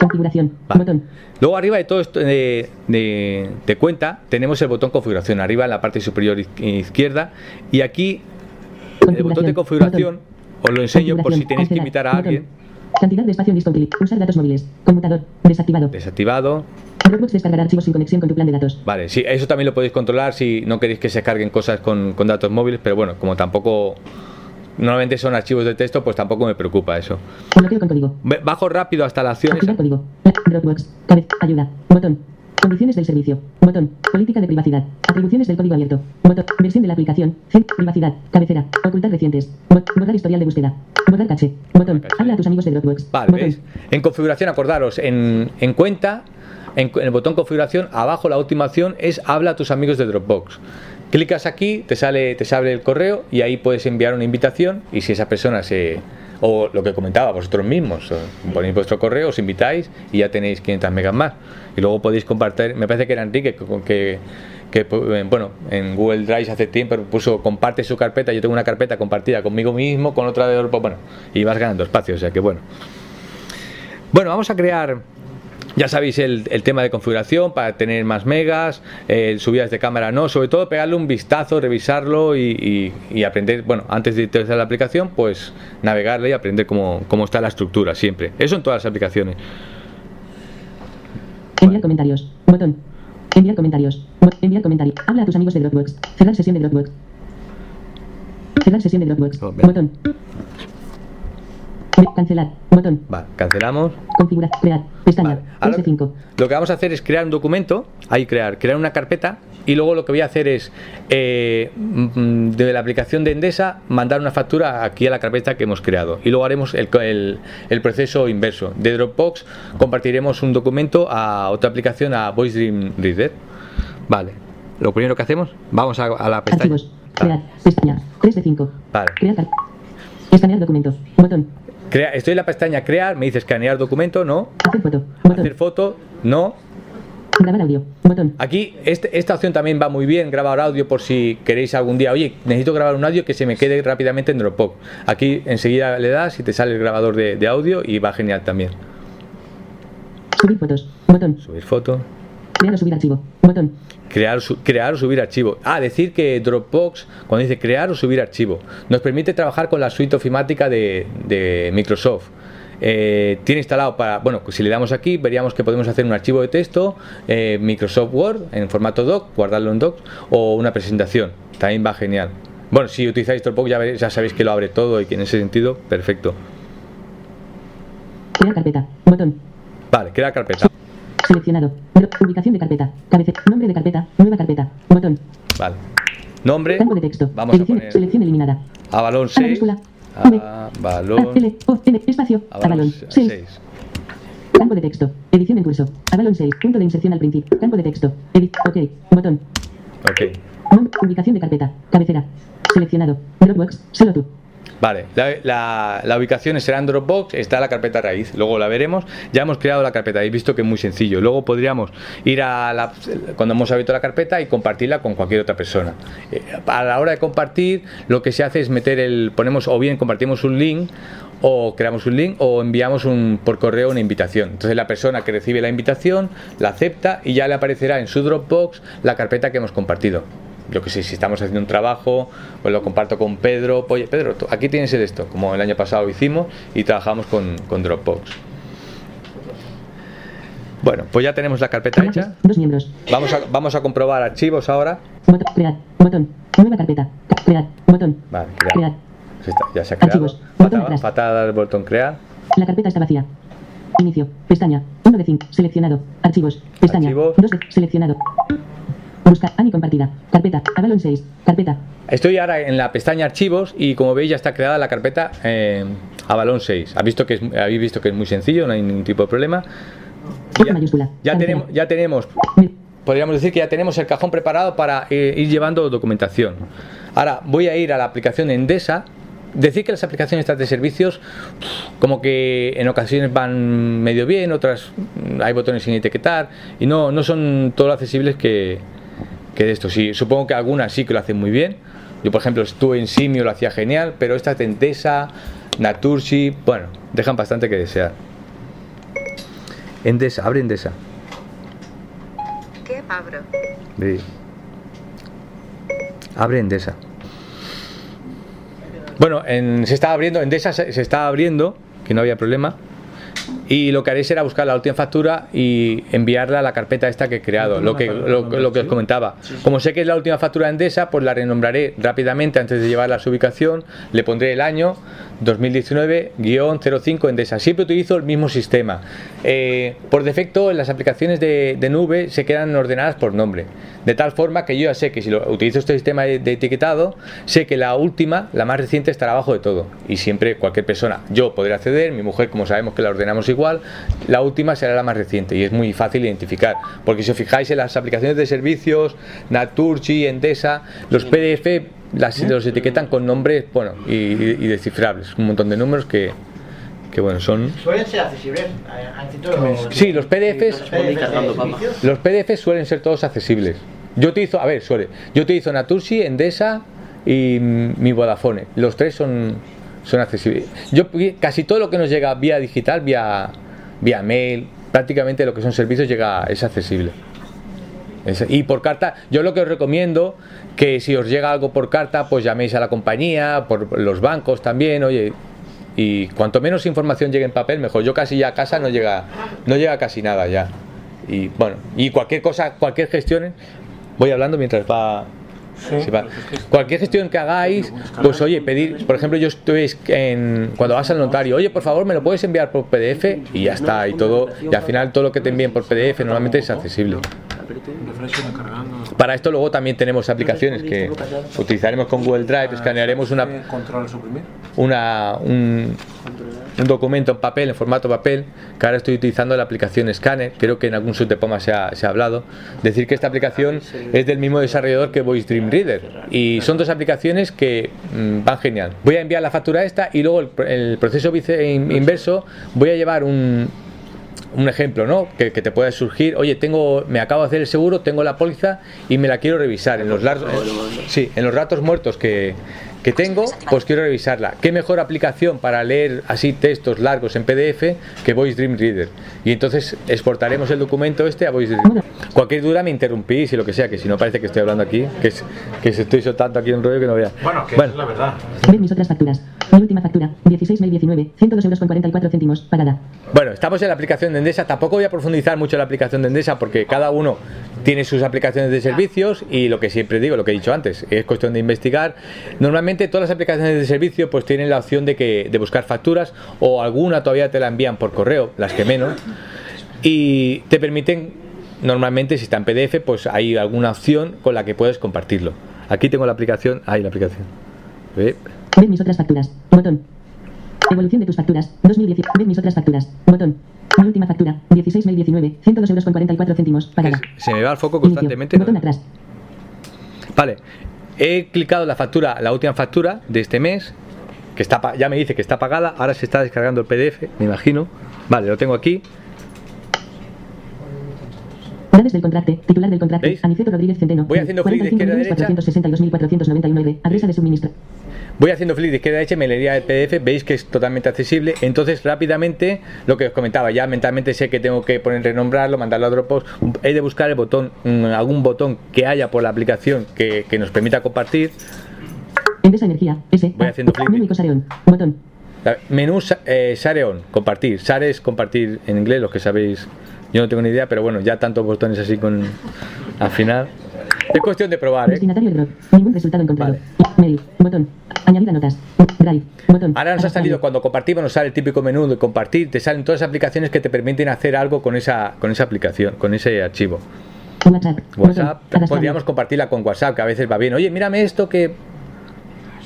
Configuración. Vale. Botón. Luego arriba de todo esto de, de- de cuenta tenemos el botón configuración, arriba en la parte superior iz- izquierda y aquí el botón de configuración Os lo enseño por si tenéis que invitar a Botón. alguien. Cantidad de espacio útil. Usar datos móviles. Conmutador. Desactivado. Desactivado. Dropbox descargará archivos sin conexión con tu plan de datos. Vale, sí, eso también lo podéis controlar si no queréis que se carguen cosas con, con datos móviles, pero bueno, como tampoco normalmente son archivos de texto, pues tampoco me preocupa eso. Bloqueo con código. Ve- Bajo rápido hasta las acciones. Activar código. Dropbox. Cabeza. Ayuda. Botón. Condiciones del servicio. Botón. Política de privacidad. Atribuciones del código abierto. Botón. Versión de la aplicación. Fin. Privacidad. Cabecera. Ocultar recientes. Bot- Borrar historial de búsqueda. Borrar caché. Botón. caché. Habla a tus amigos de Dropbox. Vale, Botón. ¿veis? En configuración, acordaros, en, en cuenta, en, en el botón configuración, abajo la última opción es habla a tus amigos de Dropbox. Clicas aquí, te sale, te sale el correo y ahí puedes enviar una invitación y si esa persona se... O lo que comentaba, vosotros mismos, ponéis vuestro correo, os invitáis y ya tenéis 500 megas más. Y luego podéis compartir, me parece que era Enrique que, que, eh, bueno, en Google Drive hace tiempo puso comparte su carpeta, yo tengo una carpeta compartida conmigo mismo, con otra de bueno, y vas ganando espacio, o sea que bueno. Bueno, vamos a crear, ya sabéis, el, el tema de configuración para tener más megas, eh, subidas de cámara no, sobre todo pegarle un vistazo, revisarlo y, y- y aprender, bueno, antes de utilizar la aplicación, pues navegarle y aprender cómo, cómo está la estructura siempre. Eso en todas las aplicaciones. Enviar comentarios. Botón. Enviar comentarios. Enviar comentario. Habla a tus amigos de Dropbox. Cerrar sesión de Dropbox. Cerrar sesión de Dropbox. Oh. Botón. Cancelar. Botón. Vale, cancelamos. Configurar. Crear. Pestaña. Vale. Ahora, 3 de 5. lo que vamos a hacer es crear un documento, ahí crear, crear una carpeta y luego lo que voy a hacer es eh, de la aplicación de Endesa mandar una factura aquí a la carpeta que hemos creado y luego haremos el, el- el proceso inverso. De Dropbox compartiremos un documento a otra aplicación, a Voice Dream Reader. Vale, lo primero que hacemos, vamos a, a la pestaña. Archivos. Crear. Pestaña. 3 de 5. Vale. Crear. Escanear documento. Botón. Crea- estoy en la pestaña crear, me dice escanear documento, no. Hacer foto. Botón. Hacer foto, no. Grabar audio. Botón. Aquí este- esta opción también va muy bien, grabar audio por si queréis algún día, oye, necesito grabar un audio que se me quede rápidamente en Dropbox. Aquí enseguida le das y te sale el grabador de, de audio y va genial también. Subir fotos. Botón. Subir foto, Crear o subir archivo. Botón. Crear, su- crear o subir archivo. Ah, decir que Dropbox, cuando dice crear o subir archivo, nos permite trabajar con la suite ofimática de, de Microsoft. Eh, tiene instalado para, bueno, si le damos aquí, veríamos que podemos hacer un archivo de texto, eh, Microsoft Word en formato doc, guardarlo en doc, o una presentación. También va genial. Bueno, si utilizáis Dropbox ya, veréis- ya sabéis que lo abre todo y que en ese sentido, perfecto. Crear carpeta. Botón. Vale, crear carpeta. Seleccionado. Ubicación de carpeta. Cabecera. Nombre de carpeta. Nueva carpeta. Botón. Vale. Nombre, Campo de texto. vamos a Edición. poner Selección eliminada. A 6. V. Avalon, A, L, O, N, espacio. Avalon Avalon. 6. 6. Campo de texto. Edición en curso. Avalon 6. Punto de inserción al principio. Campo de texto. Edit. OK. Botón. Ok. Nom- Ubicación de carpeta. Cabecera. Seleccionado. Dropbox. Solo tú. Vale, la, ubicación será en Dropbox, está la carpeta raíz, luego la veremos. Ya hemos creado la carpeta, habéis visto que es muy sencillo. Luego podríamos ir a la, cuando hemos abierto la carpeta y compartirla con cualquier otra persona. Eh, a la hora de compartir, lo que se hace es meter el, ponemos o bien compartimos un link o creamos un link o enviamos un, por correo una invitación. Entonces la persona que recibe la invitación la acepta y ya le aparecerá en su Dropbox la carpeta que hemos compartido yo que sé, si estamos haciendo un trabajo, pues lo comparto con Pedro. Oye, Pedro, aquí tienes el esto, como el año pasado hicimos y trabajamos con, con Dropbox. Bueno, pues ya tenemos la carpeta hecha. Dos miembros. Vamos a, vamos a comprobar archivos ahora. Botón. Crear. Botón. Nueva carpeta. Ca- Crear. Botón. Vale, crear. Crear. Ya está, ya se ha creado. Archivos. Botón Patada, patada al botón crear. La carpeta está vacía. Inicio. Pestaña. 1 de 5. Seleccionado. Archivos. Pestaña. Archivos. 2 de. Seleccionado. Buscar. Ani compartida. Carpeta. Avalon 6. Carpeta. Estoy ahora en la pestaña archivos y como veis ya está creada la carpeta eh, Avalon 6. ¿Habéis visto, que es, habéis visto que es muy sencillo, no hay ningún tipo de problema. Ya Cabecera. tenemos, ya tenemos podríamos decir que ya tenemos el cajón preparado para eh, ir llevando documentación. Ahora voy a ir a la aplicación Endesa. Decir que las aplicaciones estas de servicios, como que en ocasiones van medio bien, otras hay botones sin etiquetar y no, no son todo lo accesibles que, que de esto. Sí, supongo que algunas sí que lo hacen muy bien. Yo, por ejemplo, estuve en Simio, lo hacía genial, pero estas de Endesa, Naturgy, bueno, dejan bastante que desear. Endesa, abre Endesa. ¿Qué abro? Ve. Abre Endesa. Bueno, en- se estaba abriendo, Endesa se, se estaba abriendo, que no había problema. Y lo que haré será buscar la última factura y enviarla a la carpeta esta que he creado, lo que, lo, lo que os comentaba. Como sé que es la última factura de Endesa, pues la renombraré rápidamente antes de llevarla a su ubicación, le pondré el año 2019-05 Endesa. Siempre utilizo el mismo sistema. Eh, por defecto, las aplicaciones de, de nube se quedan ordenadas por nombre. De tal forma que yo ya sé que si lo, utilizo este sistema de, de etiquetado, sé que la última, la más reciente, estará abajo de todo. Y siempre cualquier persona, yo podré acceder, mi mujer, como sabemos que la ordenamos igual, la última será la más reciente. Y es muy fácil identificar. Porque si os fijáis en las aplicaciones de servicios, Naturgy, Endesa, los PDF las, los etiquetan con nombres bueno y, y- descifrables. Un montón de números que, que bueno, son... Suelen ser accesibles. eh, los- Sí, los PDFs los PDFs. Los suelen ser todos accesibles. Yo utilizo, a ver, suele. Yo utilizo Naturgy, Endesa y mm, mi Vodafone. Los tres son, son accesibles. Yo casi todo lo que nos llega vía digital, vía, vía mail, prácticamente lo que son servicios llega es accesible. Es- Y por carta, yo lo que os recomiendo que si os llega algo por carta, pues llaméis a la compañía, por los bancos también, oye, y cuanto menos información llegue en papel, mejor. Yo casi ya a casa no llega, no llega casi nada ya. Y bueno, y cualquier cosa, cualquier gestión, voy hablando mientras va. Va. Cualquier gestión que hagáis, pues oye, pedir, por ejemplo, yo estoy en, cuando vas al notario, oye, por favor, me lo puedes enviar por PDF y ya está, y todo, y al final todo lo que te envíen por PDF normalmente es accesible. Para esto luego también tenemos aplicaciones que utilizaremos con Google Drive, escanearemos una, una, un, un documento en papel, en formato papel, que ahora estoy utilizando la aplicación Scanner, creo que en algún subtepoma se ha, se ha hablado, decir que esta aplicación es del mismo desarrollador que Voice Dream Reader y son dos aplicaciones que mm, van genial. Voy a enviar la factura esta y luego el, el proceso vice- in- inverso voy a llevar un, un ejemplo, ¿no? Que, que te pueda surgir, oye, tengo, me acabo de hacer el seguro, tengo la póliza y me la quiero revisar. En los, lar- sí, en los ratos muertos que, que tengo, pues quiero revisarla. ¿Qué mejor aplicación para leer así textos largos en PDF que Voice Dream Reader? Y entonces exportaremos el documento este a Voice Dream. Cualquier duda me interrumpís y lo que sea, que si no parece que estoy hablando aquí, que, es, que se estoy soltando aquí un rollo que no vea. Bueno, que es la verdad. Ver mis otras facturas. Mi última factura, 16 mail 19, 102 euros con 44 céntimos, pagada. Bueno, estamos en la aplicación de Endesa. Tampoco voy a profundizar mucho en la aplicación de Endesa porque cada uno tiene sus aplicaciones de servicios y lo que siempre digo, lo que he dicho antes, es cuestión de investigar. Normalmente todas las aplicaciones de servicio pues tienen la opción de que de buscar facturas o alguna todavía te la envían por correo, las que menos, y te permiten normalmente si está en PDF pues hay alguna opción con la que puedes compartirlo. Aquí tengo la aplicación, ahí la aplicación. ¿Ve? Ver mis otras facturas. Botón. Evolución de tus facturas. 2010. Ver mis otras facturas. Botón. Mi última factura. 16 mail 19, 102 euros con 44 céntimos, pagada. Se me va el foco constantemente. Botón atrás. Vale, he clicado la factura, la última factura de este mes, que está ya me dice que está pagada, ahora se está descargando el PDF, me imagino. Vale, lo tengo aquí. Del contracte. Titular del contracte. ¿Veis? Aniceto Rodríguez Centeno. Voy haciendo clic de izquierda a derecha. 462.499. Adresa de suministro. Voy haciendo clic de izquierda a derecha, me leería el PDF, veis que es totalmente accesible. Entonces, rápidamente, lo que os comentaba, ya mentalmente sé que tengo que poner renombrarlo, mandarlo a Dropbox. He de buscar el botón, mm, algún botón que haya por la aplicación que, que nos permita compartir. Endesa Energía. S. Voy haciendo clic. Médico Sareón. Botón. Menú eh, compartir. Share es compartir en inglés, los que sabéis. Yo no tengo ni idea, pero bueno, ya tantos botones así con. Al final. Es cuestión de probar, ¿eh? Ningún resultado encontrado. Mail. Botón. Añadir a notas. Drive. Botón. Ahora nos ha salido cuando compartimos, nos sale el típico menú de compartir, te salen todas las aplicaciones que te permiten hacer algo con esa, con esa aplicación, con ese archivo. WhatsApp. WhatsApp, Botón. Podríamos compartirla con WhatsApp, que a veces va bien. Oye, mírame esto que.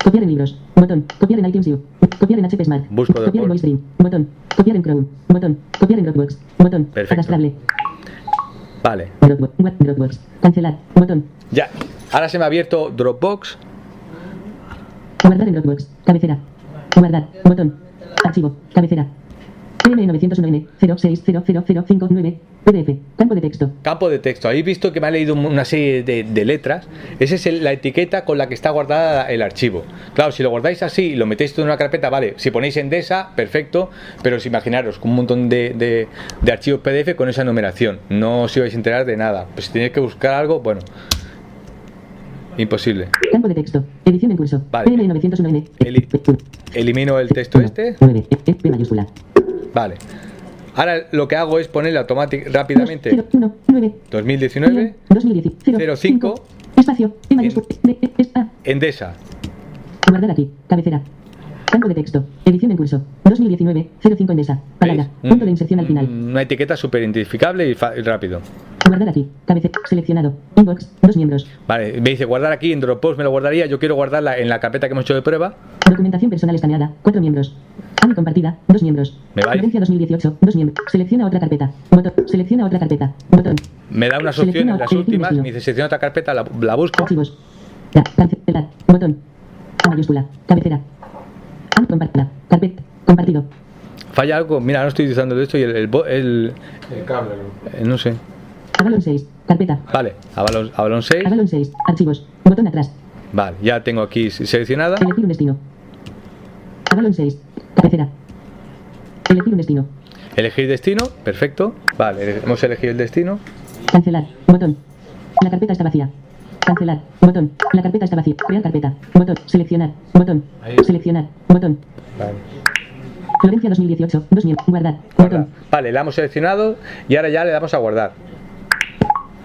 Copiar en libros. Botón. Copiar en iTunes U. Copiar en HP Smart. Busco Copiar en. VoiceDream. Botón. Copiar en Chrome. Botón. Copiar en Dropbox. Botón. Perfecto. Arrastrable. Vale, Dropbox. Dropbox. Cancelar. Botón. ya. Ahora se me ha abierto Dropbox. Guardar en Dropbox. Cabecera. Guardar. Botón. Archivo. Cabecera. PM901N 06000059 PDF. Campo de texto. Campo de texto. Habéis visto que me ha leído una serie de, de letras. Esa es el- la etiqueta con la que está guardada el archivo. Claro, si lo guardáis así y lo metéis en una carpeta, vale. Si ponéis Endesa, perfecto. Pero si imaginaros un montón de, de- de archivos PDF con esa numeración. No os ibais a enterar de nada. Pues si tenéis que buscar algo, bueno. Imposible. Campo de texto. Edición en curso. Vale. PN 901N. Eli- Elimino el texto este. 9. P mayúscula. Vale. Ahora lo que hago es ponerle automáticamente rápidamente 0, 1, 9. 2019 2010. 0, 05. Espacio. E E. Endesa. Guardar aquí. Cabecera. Campo de texto. Edición en curso. 2019. 05 Endesa. Palabra. ¿Veis? Punto de inserción al final. Una etiqueta súper identificable y, rápido. Guardar aquí. Cabecera. Seleccionado. Inbox. Dos miembros. Vale, me dice guardar aquí en Dropbox, me lo guardaría. Yo quiero guardarla en la carpeta que hemos hecho de prueba. Documentación personal escaneada. Cuatro miembros. AMI compartida. Dos miembros. Me. Florencia 2018. Dos miembros. Selecciona otra carpeta. Botón. Selecciona otra carpeta. Botón. Me da unas opciones, las últimas. Me dice selecciona otra carpeta, la, la busco. Archivos. Ya. Cancelar. Botón. A mayúscula. Cabecera. Compartida. Carpeta. Compartido. Falla algo. Mira, no estoy utilizando esto y el. el, bo- el- El cable. eh, no sé. Avalon 6. Carpeta. Vale, Avalon, Avalon 6. Avalon 6. Archivos. Botón atrás. Vale, ya tengo aquí seleccionada. Elegir un destino. Avalon 6. Cabecera. Elegir un destino. Elegir destino, perfecto. Vale, hemos elegido el destino. Cancelar. Botón. La carpeta está vacía. Cancelar. Botón. La carpeta está vacía. Crear carpeta. Botón. Seleccionar. Botón. Ahí. Seleccionar. Botón. Vale. Florencia 2018. Dos miembros. Guardar. Guardar. Botón. Vale, la hemos seleccionado y ahora ya le damos a guardar.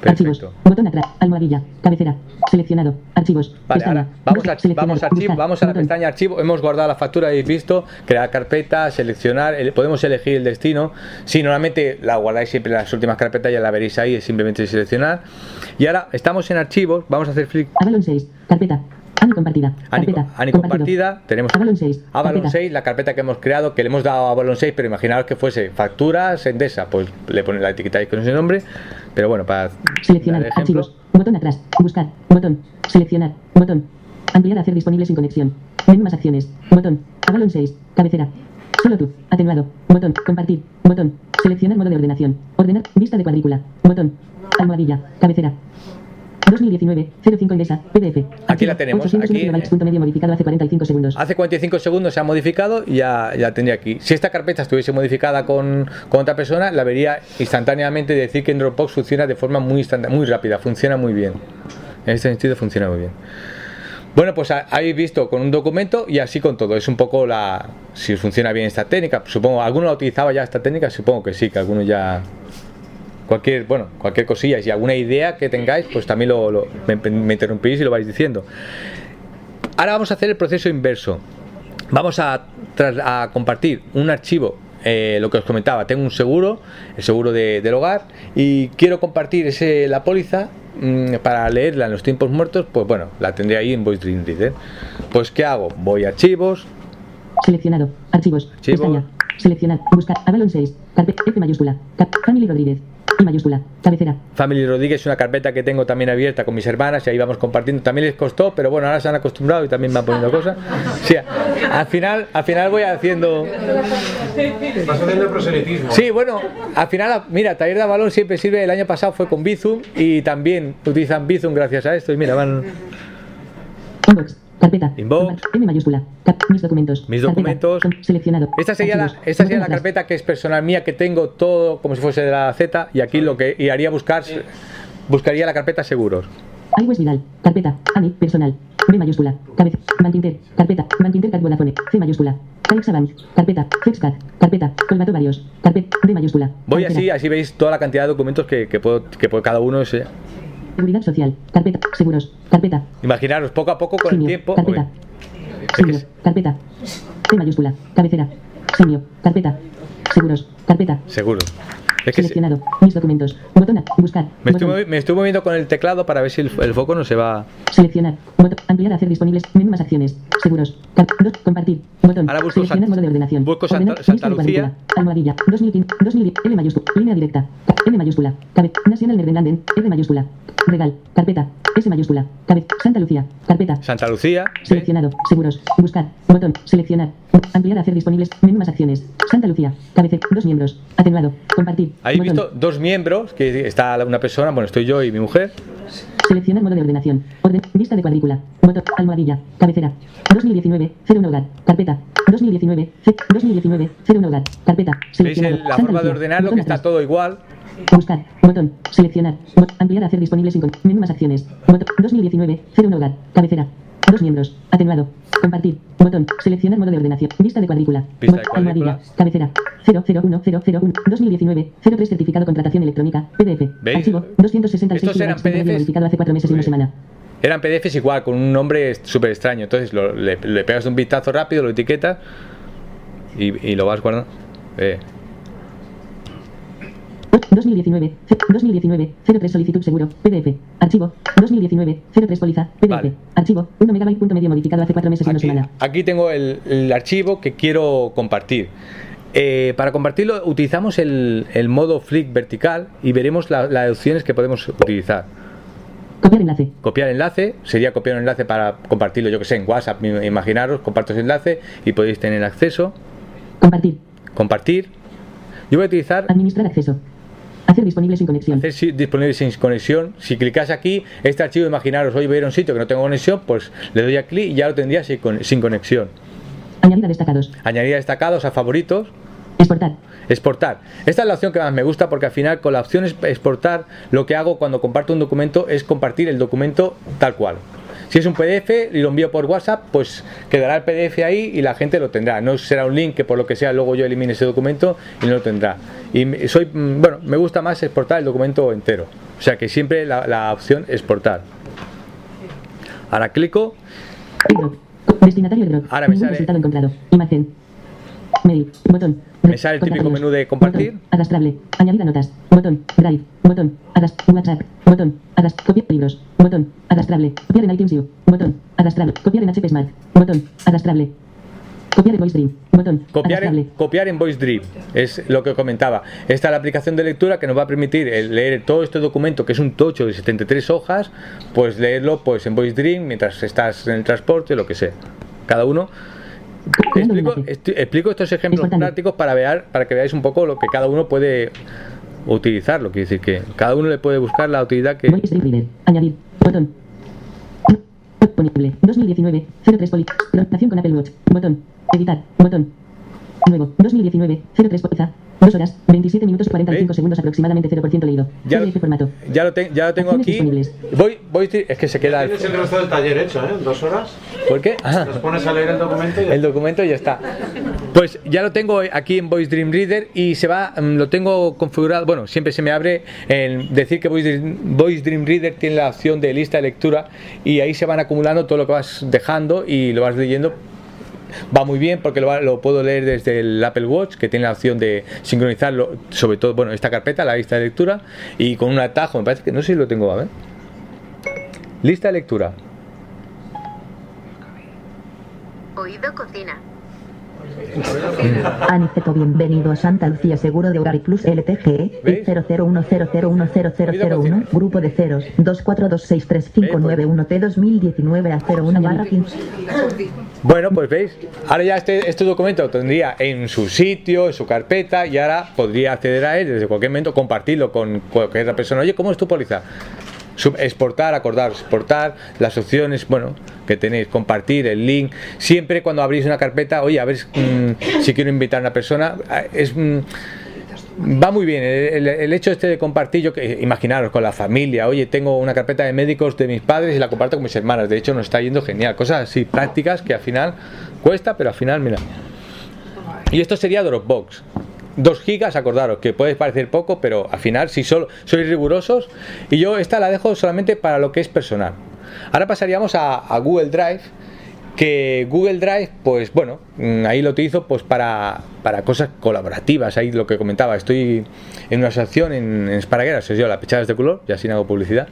Archivos. Botón atrás. Almohadilla. Cabecera. Seleccionado. Archivos. Vale, Pestaña. ahora vamos a, seleccionar, vamos a archivo, vamos a la pestaña archivo, hemos guardado la factura, habéis visto, crear carpeta, seleccionar, el- podemos elegir el destino. Si normalmente la guardáis siempre en las últimas carpetas, ya la veréis ahí, es simplemente seleccionar. Y ahora estamos en archivos, vamos a hacer clic Avalon 6. Carpeta. ANI compartida. Ani, Carpeta. Ani compartida, tenemos Avalon 6. Avalon carpeta. 6, la carpeta que hemos creado, que le hemos dado a Avalon 6, pero imaginaos que fuese facturas, Endesa, pues le ponéis la etiquetáis con ese nombre, pero bueno, para Seleccionar. ejemplo, Archivos. Botón atrás. Buscar. Botón. Seleccionar. Botón. Ampliar. Hacer disponible sin conexión. Menú más acciones. Botón. Avalon 6. Cabecera. Solo tú. Atenuado. Botón. Compartir. Botón. Seleccionar modo de ordenación. Ordenar. Vista de cuadrícula. Botón. Almohadilla. Cabecera. 2019. 05 Indesa. PDF. Aquí la tenemos, 801 aquí, kilobytes, punto medio modificado hace 45 segundos. Hace 45 segundos se ha modificado y ya, ya tendría aquí. Si esta carpeta estuviese modificada con, con otra persona, la vería instantáneamente y decir que en Dropbox funciona de forma muy, muy rápida, funciona muy bien. En este sentido funciona muy bien. Bueno, pues ha- habéis visto con un documento y así con todo. Es un poco la. Si funciona bien esta técnica. Supongo, ¿alguno la utilizaba ya esta técnica? Supongo que sí, que algunos ya. Cualquier, bueno, cualquier cosilla. Si alguna idea que tengáis, pues también lo, lo- me, me interrumpís y lo vais diciendo. Ahora vamos a hacer el proceso inverso. Vamos a, tras- a compartir un archivo, eh, lo que os comentaba, tengo un seguro, el seguro de- del hogar, y quiero compartir ese, la póliza mm, para leerla en los tiempos muertos, pues bueno, la tendré ahí en Voice Dream Reader. Pues ¿qué hago? Voy a archivos, Seleccionado. Archivos. Archivos. Seleccionar. Buscar. Avalon 6. Carpeta. F mayúscula. Cap- Family Rodríguez. I mayúscula. Cabecera. Family Rodríguez es una carpeta que tengo también abierta con mis hermanas y ahí vamos compartiendo. También les costó, pero bueno, ahora se han acostumbrado y también van poniendo cosas. Sí, al final, al final voy haciendo... Vas haciendo proselitismo. Sí, bueno, al final, mira, Taller de Balón siempre sirve. El año pasado fue con Bizum y también utilizan Bizum gracias a esto. Y mira, van Inbox. Carpeta. Inbox. M mayúscula. Mis documentos. Mis Carpeta. documentos. Com- seleccionado. Esta sería, la, esta sería la carpeta que es personal mía, que tengo todo como si fuese de la Z. Y aquí lo que y haría buscar, buscaría la carpeta seguros. iWest Vidal. Carpeta. ANI. Personal. B mayúscula. Cabeza. Bankinter. Carpeta. Bankinter Cat Vodafone. C mayúscula. CaixaBank. Carpeta. FlexCat. Carpeta. Colmato varios. Carpeta. D mayúscula. Voy así, así veis toda la cantidad de documentos que, que puedo, que puedo- cada uno es. Seguridad social. Carpeta. Seguros. Carpeta. Imaginaros, poco a poco con el tiempo. Carpeta. Simio. Carpeta. C mayúscula. Cabecera. Simio. Carpeta. Seguros. Carpeta. seguro. Es que se- Seleccionado. Mis documentos. Botón. Buscar. me, estoy, Botón. me estoy moviendo con el teclado para ver si el, el foco no se va. Seleccionar. Botón. Ampliar. Hacer disponibles. Menú más acciones. Seguros. Dos, Compartir. Botón. Ahora busco Seleccionar modo de ordenación. busco Santa- Ordenar. Santa Lucía. Almohadilla. 2015. 2000. L mayúscula. Línea directa. N mayúscula. Cabe. National Nederlanden. R mayúscula. Regal. Carpeta. S mayúscula. Cabe. Santa Lucía. Carpeta. Santa Lucía. Seleccionado. Seguros. Buscar. Botón. Seleccionar. Ampliar. Hacer disponibles. Menú más acciones. Santa Lucía. Cabece. Dos miembros. Atenuado. Compartir. Habéis Botón. visto dos miembros, que está una persona, bueno, estoy yo y mi mujer. Seleccionar modo de ordenación. Orden. Vista de cuadrícula. Botón. Almohadilla. Cabecera. 2019. 01 hogar. Carpeta. 2019. C. 2019. 01 hogar. Carpeta. ¿Veis Seleccionado. el- la Santa forma de Lucía. ordenarlo? Botón Que está todo igual. Buscar. Botón. Seleccionar. Bot- ampliar hacer disponible sin con- menú más acciones. Botón. 2019. 01 hogar. Cabecera. Dos miembros. Atenuado. Compartir. Botón. Seleccionar modo de ordenación. Vista de cuadrícula. Vista de cuadrícula. Cabecera. 001001. 2019. 03 certificado contratación electrónica. PDF. ¿Veis? Archivo. 266 Estos eran PDFs. modificado hace cuatro meses y una semana. Eran PDFs igual, con un nombre súper extraño. Entonces lo- le, le pegas un vistazo rápido, lo etiquetas y, y lo vas guardando. Eh, 2019, C- 2019, 03 solicitud seguro, PDF, archivo, 2019, 03 póliza, PDF, Vale. archivo, 1 megabyte punto medio modificado hace 4 meses y una semana. aquí tengo el, el archivo que quiero compartir. Eh, para compartirlo utilizamos el, el modo flick vertical y veremos la- las opciones que podemos utilizar. Copiar enlace, Copiar enlace, sería copiar un enlace para compartirlo, yo que sé, en WhatsApp, imaginaros, comparto ese enlace y podéis tener acceso. compartir, Compartir. Yo voy a utilizar administrar acceso, hacer disponible sin conexión, hacer si- disponible sin conexión. Si clicas aquí, este archivo, imaginaros, hoy voy a ir a un sitio que no tengo conexión, pues le doy a clic y ya lo tendría sin, con- sin conexión. añadir a destacados, Añadir a destacados a favoritos, exportar, exportar. Esta es la opción que más me gusta porque al final con la opción exportar lo que hago cuando comparto un documento es compartir el documento tal cual. Si es un PDF y lo envío por WhatsApp, pues quedará el PDF ahí y la gente lo tendrá. No será un link que por lo que sea luego yo elimine ese documento y no lo tendrá. Y me- soy, mm, bueno, me gusta más exportar el documento entero. O sea que siempre la, la opción exportar. Ahora clico, destinatario Ahora me sale- resultado encontrado, imagen, mail, botón, Me sale el típico menú de compartir. arrastrable, añadir a notas, botón, drive, botón, arrast- WhatsApp, botón, arrast- copiar libros, botón, arrastrable, copiar en iTunes U, botón, arrastrable, copiar en HP Smart, botón, arrastrable, copiar en VoiceDream, botón, Copiar en, arrastrable, copiar en VoiceDream es lo que comentaba. Esta es la aplicación de lectura que nos va a permitir leer todo este documento, que es un tocho de 73 hojas, pues leerlo pues en VoiceDream mientras estás en el transporte, lo que sea. Cada uno. Explico, estos ejemplos prácticos para, ver, para que veáis un poco lo que cada uno puede utilizarlo. Quiere decir que cada uno le puede buscar la utilidad que. VoiceDream Reader, añadir, botón, disponible, 2019, 03 poli, rotación con Apple Watch, botón, editar, botón, nuevo, 2019, 03 póliza, 2 horas, 27 minutos y 45 ¿Veis? segundos aproximadamente 0% leído, Ya PDF formato, Ya lo, te- ya lo tengo aquí. disponibles. Voy, voy, es que se queda. Tienes el resto del taller hecho, ¿eh? Dos horas. ¿Por qué? Ah. Nos pones a leer el documento y El documento ya está. Pues ya lo tengo aquí en Voice Dream Reader y se va, mm, lo tengo configurado. Bueno, siempre se me abre en decir que Voice Dream, Voice Dream Reader tiene la opción de lista de lectura y ahí se van acumulando todo lo que vas dejando y lo vas leyendo. Va muy bien porque lo, puedo leer desde el Apple Watch que tiene la opción de sincronizarlo, sobre todo, bueno, esta carpeta, la lista de lectura, y con un atajo, me parece que no sé si lo tengo, a ver. Lista de lectura. Oído cocina. Aniceto, bienvenido a Santa Lucía Seguro de Hogar Plus LTGE ¿Veis? 0010010001 Grupo de ceros 242635991 T 2019 a 01 barra 15 Bueno, pues veis, ahora ya este, este documento lo tendría en su sitio, en su carpeta, y ahora podría acceder a él desde cualquier momento, compartirlo con cualquier otra persona. Oye, ¿cómo es tu póliza? Exportar, acordaros, exportar, las opciones, bueno, que tenéis, compartir el link. Siempre cuando abrís una carpeta, oye, a ver mm, si quiero invitar a una persona, ah, es. mm, Va muy bien, el, hecho este de compartir, yo que imaginaros con la familia, oye, tengo una carpeta de médicos de mis padres y la comparto con mis hermanas, de hecho nos está yendo genial, cosas así prácticas que al final cuesta, pero al final, mira. Y esto sería Dropbox. 2 gigas, acordaros, que puede parecer poco, pero al final, si solo sois rigurosos, y yo esta la dejo solamente para lo que es personal. Ahora pasaríamos a, a Google Drive, que Google Drive, pues bueno, ahí lo utilizo pues para, para cosas colaborativas, ahí lo que comentaba, estoy en una asociación en, en Esparaguera, soy yo, la Pechadas de Color, ya sin hago publicidad,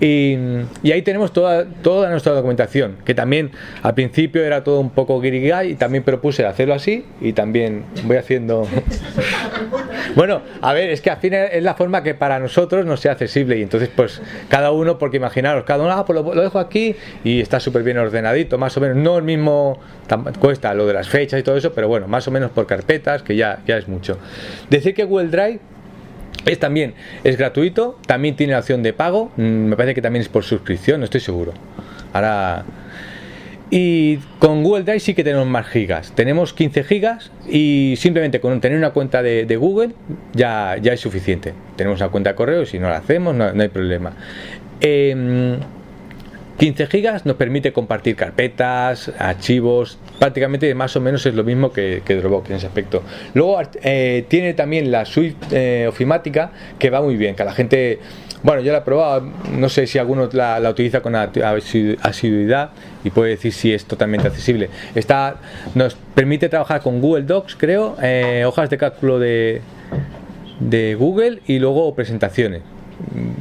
y, y ahí tenemos toda, toda nuestra documentación, que también al principio era todo un poco guirigay y también propuse hacerlo así, y también voy haciendo... Bueno, a ver, es que al fin es la forma que para nosotros nos sea accesible y entonces pues cada uno, porque imaginaros, cada uno, ah, pues lo, dejo aquí y está súper bien ordenadito, más o menos, no el mismo, cuesta lo de las fechas y todo eso, pero bueno, más o menos por carpetas, que ya, ya es mucho. Decir que Google Drive es también, es gratuito, también tiene la opción de pago, mm, me parece que también es por suscripción, no estoy seguro. Ahora... Y con Google Drive sí que tenemos más gigas. Tenemos 15 gigas y simplemente con tener una cuenta de, Google ya, ya es suficiente. Tenemos una cuenta de correo y si no la hacemos no, no hay problema. Em, 15 gigas nos permite compartir carpetas, archivos, prácticamente más o menos es lo mismo que, Dropbox en ese aspecto. Luego eh, tiene también la suite eh, ofimática que va muy bien, que la gente, bueno, yo la he probado, no sé si alguno la, utiliza con asiduidad y puede decir si es totalmente accesible. Está, nos permite trabajar con Google Docs, creo, eh, hojas de cálculo de, de Google y luego presentaciones.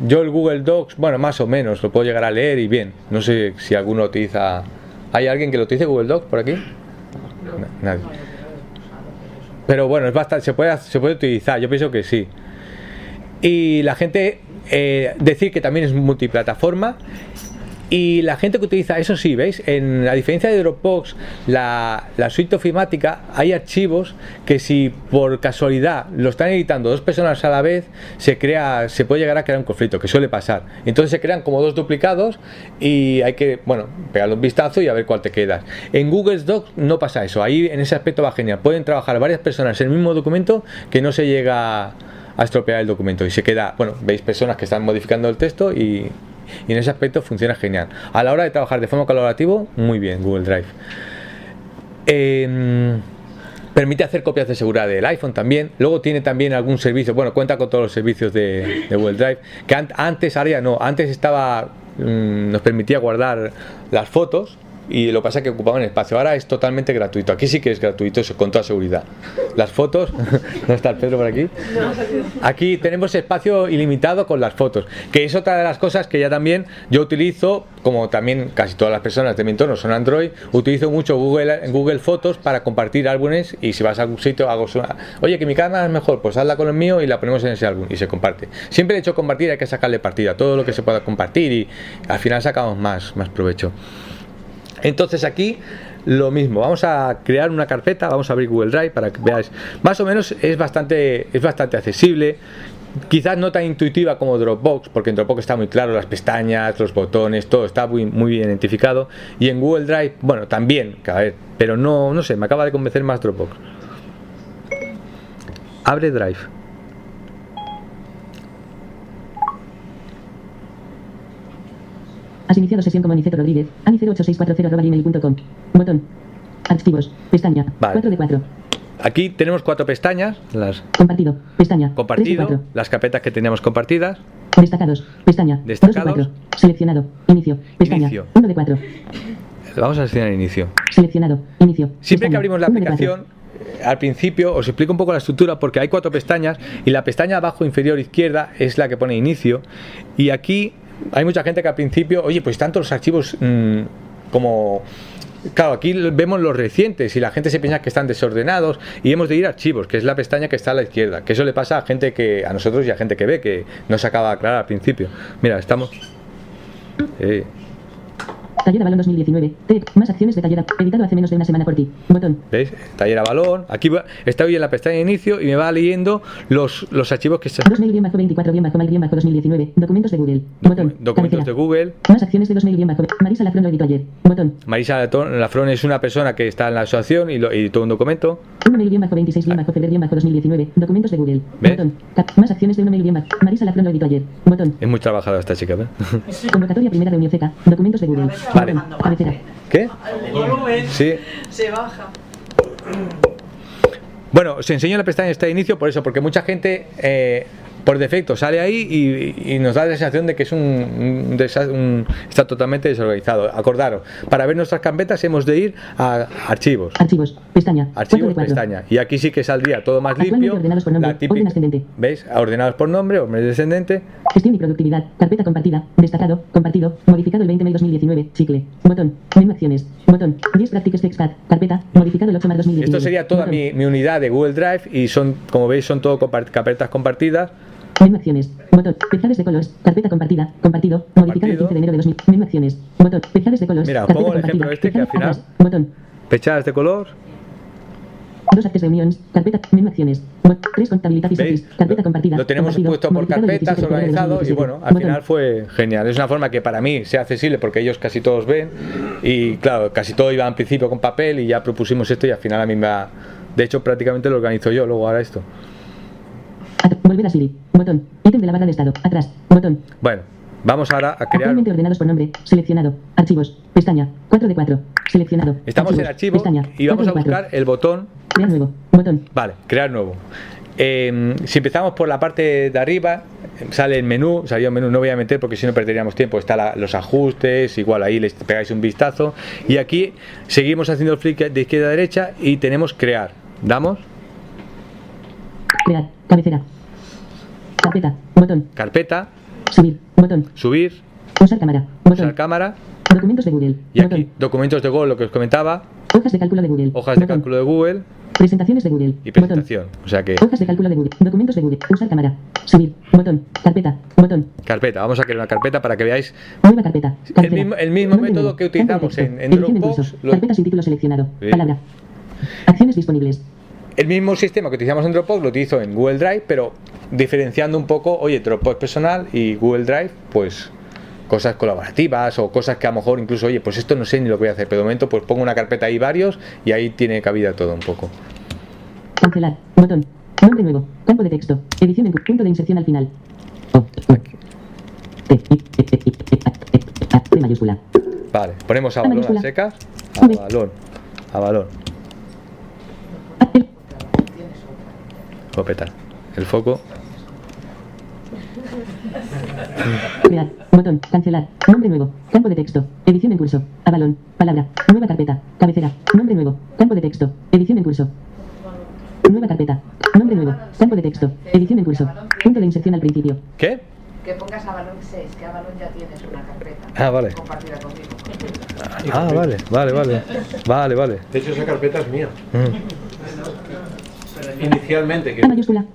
Yo el Google Docs, bueno, más o menos, lo puedo llegar a leer y bien. No sé si alguno utiliza... ¿Hay alguien que lo utilice Google Docs por aquí? No, nadie. Pero bueno, es bastante, se puede, se puede utilizar, yo pienso que sí. Y la gente, eh, decir que también es multiplataforma. Y la gente que utiliza, eso sí, ¿veis? En la diferencia de Dropbox, la, la suite ofimática, hay archivos que si por casualidad lo están editando dos personas a la vez, se crea, se puede llegar a crear un conflicto, que suele pasar. Entonces se crean como dos duplicados y hay que, bueno, pegarle un vistazo y a ver cuál te quedas. En Google Docs no pasa eso, ahí en ese aspecto va genial. Pueden trabajar varias personas en el mismo documento que no se llega a estropear el documento y se queda, bueno, veis personas que están modificando el texto y, y en ese aspecto funciona genial. A la hora de trabajar de forma colaborativa, muy bien Google Drive. Em, permite hacer copias de seguridad del iPhone también. Luego tiene también algún servicio, bueno, cuenta con todos los servicios de, Google Drive, que an- antes, ahora no, antes estaba, mm, nos permitía guardar las fotos y lo que pasa es que ocupaban espacio. Ahora es totalmente gratuito. Aquí sí que es gratuito, eso, con toda seguridad. Las fotos, ¿no está el Pedro por aquí? Aquí tenemos espacio ilimitado con las fotos, que es otra de las cosas que ya también yo utilizo, como también casi todas las personas de mi entorno son Android, utilizo mucho Google, Google Fotos para compartir álbumes y si vas a algún sitio hago una, oye que mi cámara es mejor, pues hazla con el mío y la ponemos en ese álbum y se comparte. Siempre he hecho compartir, hay que sacarle partida, todo lo que se pueda compartir y al final sacamos más, más provecho. Entonces aquí lo mismo, vamos a crear una carpeta, vamos a abrir Google Drive para que veáis. Más o menos es bastante, es bastante accesible. Quizás no tan intuitiva como Dropbox, porque en Dropbox está muy claro las pestañas, los botones, todo está muy, muy bien identificado. Y en Google Drive, bueno, también, pero no, no sé, me acaba de convencer más Dropbox. Abre Drive. Has iniciado sesión como Aniceto Rodríguez. ani08640.gmail.com. Botón. Archivos. Pestaña. Vale. 4 de 4. Aquí tenemos cuatro pestañas, las Compartido. Pestaña. 3 de compartido, 4. las carpetas que teníamos compartidas. Destacados. Pestaña. Destacados. 2 de 4. Seleccionado. Inicio. Pestaña. Inicio. 1 de 4. Vamos a seleccionar inicio. Seleccionado. Inicio. Siempre que abrimos la 1 de 4. aplicación, eh, al principio os explico un poco la estructura porque hay cuatro pestañas y la pestaña abajo inferior izquierda es la que pone inicio y aquí hay mucha gente que al principio, oye, pues tantos los archivos mm, como... Claro, aquí vemos los recientes y la gente se piensa que están desordenados y hemos de ir a archivos, que es la pestaña que está a la izquierda, que eso le pasa a gente que a nosotros y a gente que ve que no se acaba de aclarar al principio. Mira, estamos Taller Avalon 2019. Tech. Más acciones de Taller. Editado hace menos de una semana por ti. Botón. ¿Veis? Taller a balón. Aquí va- está hoy en la pestaña de inicio y me va leyendo los, los archivos que se 2mail-24-mal-2019. Documentos de Google. Botón. documentos de Cabecera. Google. Más acciones de 2mail- Marisa Lafron lo editó ayer. Botón. Marisa Lafrón es una persona que está en la asociación y lo editó un documento. 1mail-26-febrero-2019. Documentos de Google. ¿Ves? Botón. Más acciones de 1 mail Marisa Lafron lo editó ayer. Botón. Es muy trabajadora esta chica, ¿ves? Convocatoria primera reunión CECA. Documentos de Google. Vale. ¿Qué? El volumen Sí. se baja. Bueno, os enseño la pestaña esta de inicio por eso, porque mucha gente eh, por defecto sale ahí y, y nos da la sensación de que es un, un un- está totalmente desorganizado. Acordaros, para ver nuestras carpetas hemos de ir a archivos. Archivos. Pestaña. Archivos, 4 de 4. pestaña. Y aquí sí que saldría todo más limpio. ordenados por nombre, La típica- orden ascendente. ¿Veis? Ordenados por nombre, orden descendente. Gestión y productividad. Carpeta compartida. Destacado. Compartido. Modificado el 20 mail 2019. Chicle. Botón. Menú acciones. Botón. 10 Practices Textpad. Carpeta. Modificado el 8 más 2019. Esto sería toda mi, mi unidad de Google Drive y son, como veis, son todo carpetas compartidas. Menú acciones. Botón. Pejades de colores. Carpeta compartida. Compartido. Modificado el Compartido. 15 de enero de 2000. Menú acciones. Botón. Pejades de colores. Mira, carpeta pongo el ejemplo este que al final- atrás. Botón. Fechadas de color. Dos Access Reunions. Carpeta. Menú acciones. Bot- Tres Contabilidad y ¿Veis? Carpeta compartida. Lo tenemos puesto por carpetas, 17 de febrero de organizado y 2017. bueno, al Botón. final fue genial. Es una forma que para mí sea accesible porque ellos casi todos ven y claro, casi todo iba en principio con papel y ya propusimos esto y al final a mí me va... De hecho, prácticamente lo organizo yo, luego ahora esto. Volver a Siri. Botón. Ítem de la barra de estado. Atrás. Botón. Bueno, vamos ahora a crear... Actualmente ordenados por nombre. Seleccionado. Archivos. Pestaña. 4 de 4. Seleccionado. Estamos en archivo Pestaña. y vamos a 4 de 4. buscar el botón Crear nuevo. Botón. Vale, crear nuevo. Eh, si empezamos por la parte de arriba, sale el menú, salió el menú, no voy a meter porque si no perderíamos tiempo, está la- los ajustes, igual ahí les pegáis un vistazo. Y aquí seguimos haciendo el flick de izquierda a derecha y tenemos crear. Damos, Crear. Cabecera. Carpeta. Botón. carpeta, Subir. Botón. subir, Usar cámara. Botón. usar cámara Documentos de Google. y Botón. aquí documentos de Google, lo que os comentaba, Hojas de cálculo de Google. hojas de Botón. cálculo de Google Presentaciones de Google. y Botón. presentación. O sea que Hojas de cálculo de Google. Documentos de Google. Usar cámara. Subir. Botón. Carpeta. Botón. carpeta, vamos a crear una carpeta para que veáis Nueva carpeta. Cabecera. mismo- el mismo método que de utilizamos en- en Dropbox, lo- Carpeta sin título seleccionado. Sí. Palabra. Acciones disponibles. El mismo sistema que utilizamos en Dropbox lo utilizo en Google Drive, pero diferenciando un poco, oye, Dropbox personal y Google Drive, pues cosas colaborativas o cosas que a lo mejor incluso, oye, pues esto no sé ni lo que voy a hacer, pero de momento pues pongo una carpeta ahí varios y ahí tiene cabida todo un poco. Cancelar. Botón. Nombre nuevo. Campo de texto. Edición en punto de inserción al final. Vale, ponemos a balón a secas, a balón, a balón, A. El. El foco, Crear. Botón. Cancelar. Nombre nuevo. Campo de texto. Edición en curso. A balón. Palabra. Nueva carpeta. Cabecera. Nombre nuevo. Campo de texto. Edición en curso. Nueva carpeta. Nombre nuevo. Campo de texto. Edición en curso. Punto de inserción al principio. ¿qué? Que pongas a balón 6, que a balón ya tienes una carpeta. Ah, vale. Compartida conmigo. Ah, vale, vale, vale, vale, vale. De hecho, esa carpeta es mía. Mm. Inicialmente, que A mayúscula.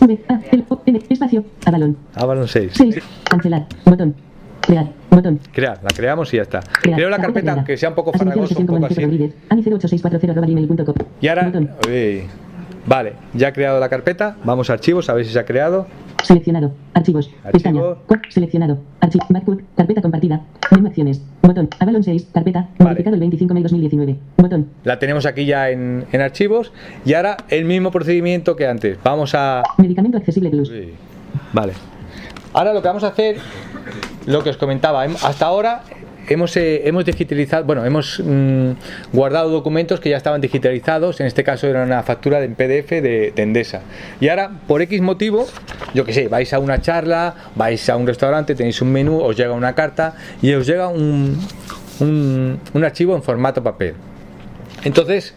V. A. L. O. N. Espacio. A balón. A balón 6. 6. Cancelar. Botón. Crear. Botón. Crear, la creamos y ya está. Crear. Creo la carpeta, creada. aunque sea un poco farragoso, un poco así. Rodríguez. Ani08640 Y ahora, Botón. uy, vale, ya he creado la carpeta, vamos a archivos, a ver si se ha creado. Seleccionado. Archivos. Pestaña. Archivo. Cu- Seleccionado. Archivo. Backup. Carpeta compartida. Menú acciones. Botón. Avalon 6. Carpeta. Vale. Modificado el 25 de 2019. Botón. La tenemos aquí ya en, en archivos y ahora el mismo procedimiento que antes. Vamos a... Medicamento accesible plus. uy, Vale. Ahora lo que vamos a hacer, lo que os comentaba, hem- hasta ahora hemos, eh, hemos digitalizado, bueno, hemos mm, guardado documentos que ya estaban digitalizados, en este caso era una factura en PDF de, de Endesa. Y ahora, por X motivo, yo que sé, vais a una charla, vais a un restaurante, tenéis un menú, os llega una carta y os llega un, un, un archivo en formato papel. Entonces,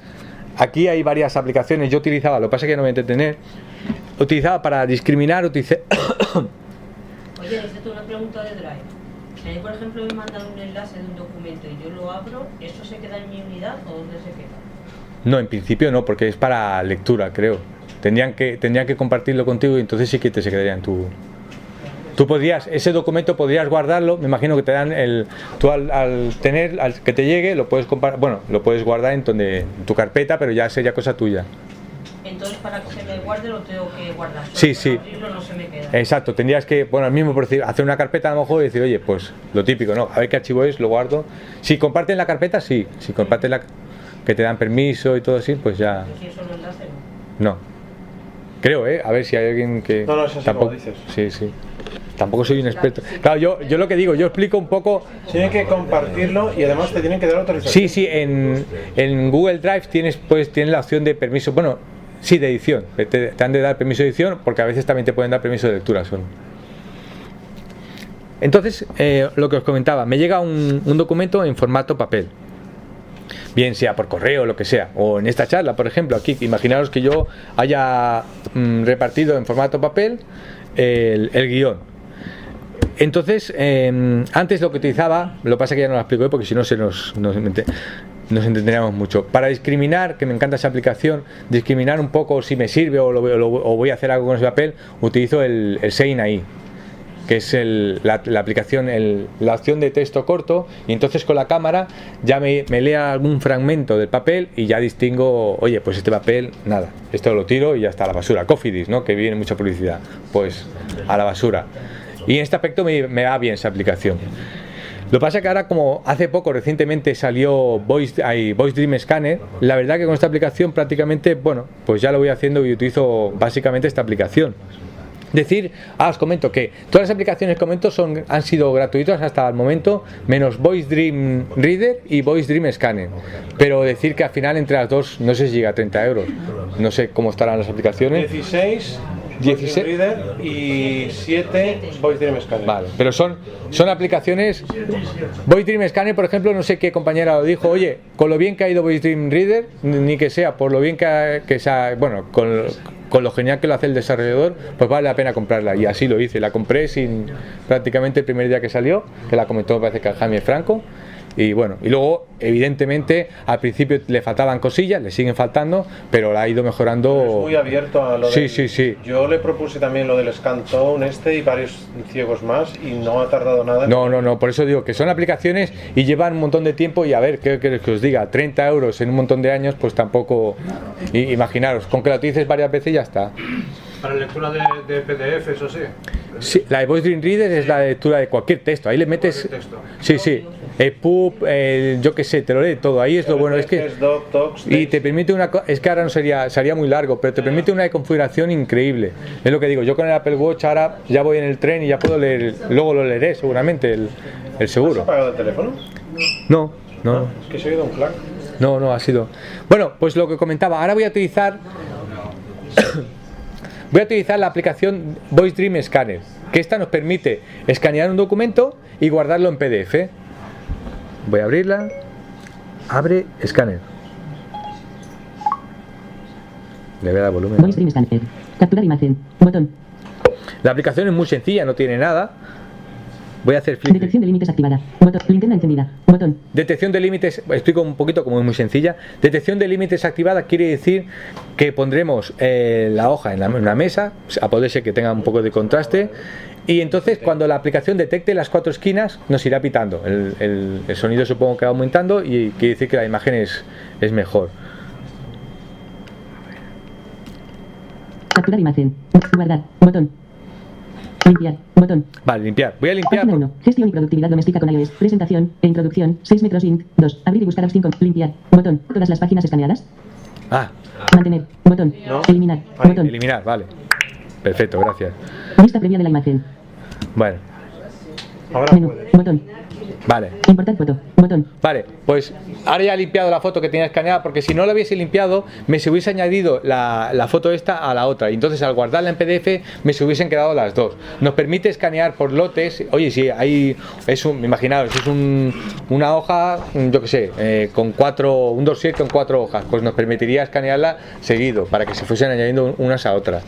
aquí hay varias aplicaciones. Yo utilizaba, lo que pasa es que no voy a entretener, utilizaba para discriminar, utilicé, Oye, necesito una pregunta de Drive. Si a mí, por ejemplo, me mandan un enlace de un documento y yo lo abro, ¿eso se queda en mi unidad o dónde se queda? No, en principio no, porque es para lectura, creo. Tendrían que, tendrían que compartirlo contigo y entonces sí que te se quedaría en tu. Tú podrías, ese documento podrías guardarlo, me imagino que te dan el. Tú al, al tener, al que te llegue, lo puedes bueno, lo puedes guardar en, donde, en tu carpeta, pero ya sería cosa tuya. Entonces, para que se me guarde, lo tengo que guardar. Sí, sí. abrirlo no se me queda. Exacto, tendrías que, bueno, el mismo procedimiento, hacer una carpeta a lo mejor y decir, oye, pues lo típico, ¿no? A ver qué archivo es, lo guardo. Si comparten la carpeta, sí. Si comparten la. que te dan permiso y todo así, pues ya. Si eso lo enlace, no. No. Creo, ¿eh? A ver si hay alguien que... No, no, es así tampoco... como dices. Sí, sí. Tampoco soy un experto. Claro, yo, yo lo que digo, yo explico un poco... tienen que compartirlo y además te tienen que dar autorización. Sí, sí, en, en Google Drive tienes, pues, tienes la opción de permiso, bueno, sí, de edición. Te, han de dar permiso de edición porque a veces también te pueden dar permiso de lectura solo. Entonces, eh, lo que os comentaba, me llega un, documento en formato papel. Bien sea por correo o lo que sea. O en esta charla, por ejemplo, aquí, imaginaros que yo haya mm, repartido en formato papel el, el guion. Entonces, eh, antes lo que utilizaba, lo que pasa es que ya no lo explico porque si no se nos, nos, mente- nos entenderíamos mucho. Para discriminar, que me encanta esa aplicación, discriminar un poco si me sirve o, lo, lo- o voy a hacer algo con ese papel, utilizo el, el Sein ahí. que es el- la, la aplicación, el- la opción de texto corto, y entonces con la cámara ya me, me lea algún fragmento del papel y ya distingo, oye, pues este papel, nada, esto lo tiro y ya está a la basura. Cofidis, ¿no? Que viene mucha publicidad, pues a la basura. Y en este aspecto me, me va bien esa aplicación. Lo que pasa que ahora, como hace poco, recientemente salió Voice, ay, Voice Dream Scanner, la verdad que con esta aplicación prácticamente, bueno, pues ya lo voy haciendo y utilizo básicamente esta aplicación. Decir, ah, os comento que todas las aplicaciones que comento son, han sido gratuitas hasta el momento, menos Voice Dream Reader y Voice Dream Scanner. Pero decir que al final entre las dos no sé si llega a 30 euros. No sé cómo estarán las aplicaciones. 16, 16. Voice Reader y 7 Voice Dream Scanner. Vale, pero son, son aplicaciones. Voice Dream Scanner, por ejemplo, no sé qué compañera lo dijo. Oye, con lo bien que ha ido Voice Dream Reader, ni que sea por lo bien que, ha- que sea, bueno, con, con lo genial que lo hace el desarrollador, pues vale la pena comprarla. Y así lo hice. La compré sin prácticamente el primer día que salió, que la comentó, me parece que Jaime Franco. Y bueno, y luego, evidentemente, al principio le faltaban cosillas, le siguen faltando, pero la ha ido mejorando. Es muy abierto a lo Sí, del- sí, sí. Yo le propuse también lo del Scantone este y varios ciegos más y no ha tardado nada. en- No, no, no, por eso digo que son aplicaciones y llevan un montón de tiempo y a ver, ¿qué queréis que os diga? 30 euros en un montón de años, pues tampoco... imaginaros, con que la utilices varias veces ya está. Para lectura de, de PDF, eso sí. Sí, la de Voice Dream Reader es la lectura de cualquier texto, ahí le metes... Sí, sí, el pub, el, yo qué sé, te lo lee todo, ahí es lo bueno, es que... Y te permite una es que ahora no sería sería muy largo, pero te permite una configuración increíble. Es lo que digo, yo con el Apple Watch ahora ya voy en el tren y ya puedo leer, luego lo leeré seguramente el, el ¿Has seguro. apagado el teléfono? No, no. Es que se ha oído un clac. No, no ha sido. Bueno, pues lo que comentaba, ahora voy a utilizar voy a utilizar la aplicación Voice Dream Scanner, que esta nos permite escanear un documento y guardarlo en PDF. Voy a abrirla. Abre escáner. Le voy a dar volumen. Scanner. Capturar imagen. Botón. La aplicación es muy sencilla, no tiene nada. Voy a hacer flick. Detección de límites activada. Botón. Linterna encendida. Botón. Detección de límites, explico un poquito como es muy sencilla. Detección de límites activada quiere decir que pondremos eh, la hoja en la- en una mesa, a poder ser que tenga un poco de contraste, y entonces cuando la aplicación detecte las cuatro esquinas nos irá pitando. El, el- el sonido supongo que va aumentando y quiere decir que la imagen es, es mejor. Capturar imagen. Guardar. Botón. Limpiar. Botón. Vale, limpiar. Voy a limpiar. Página 1. Gestión y productividad doméstica con iOS. Presentación e introducción. 6 metros int. 2. Abrir y buscar apps 5. Limpiar. Botón. Todas las páginas escaneadas. Ah, Mantener. Botón. No. Eliminar. Botón. eliminar, vale. Perfecto, gracias. Vista previa de la imagen. Bueno, Ahora Menú. Botón. vale. Importar foto. Botón. Vale, pues ahora ya he limpiado la foto que tenía escaneada porque si no la hubiese limpiado me se hubiese añadido la, la foto esta a la otra y entonces al guardarla en PDF me se hubiesen quedado las dos. Nos permite escanear por lotes, oye, si hay, es un, imaginaos, es un, una hoja, yo que sé, eh, con cuatro, un dossier con cuatro hojas, pues nos permitiría escanearla seguido para que se fuesen añadiendo unas a otras.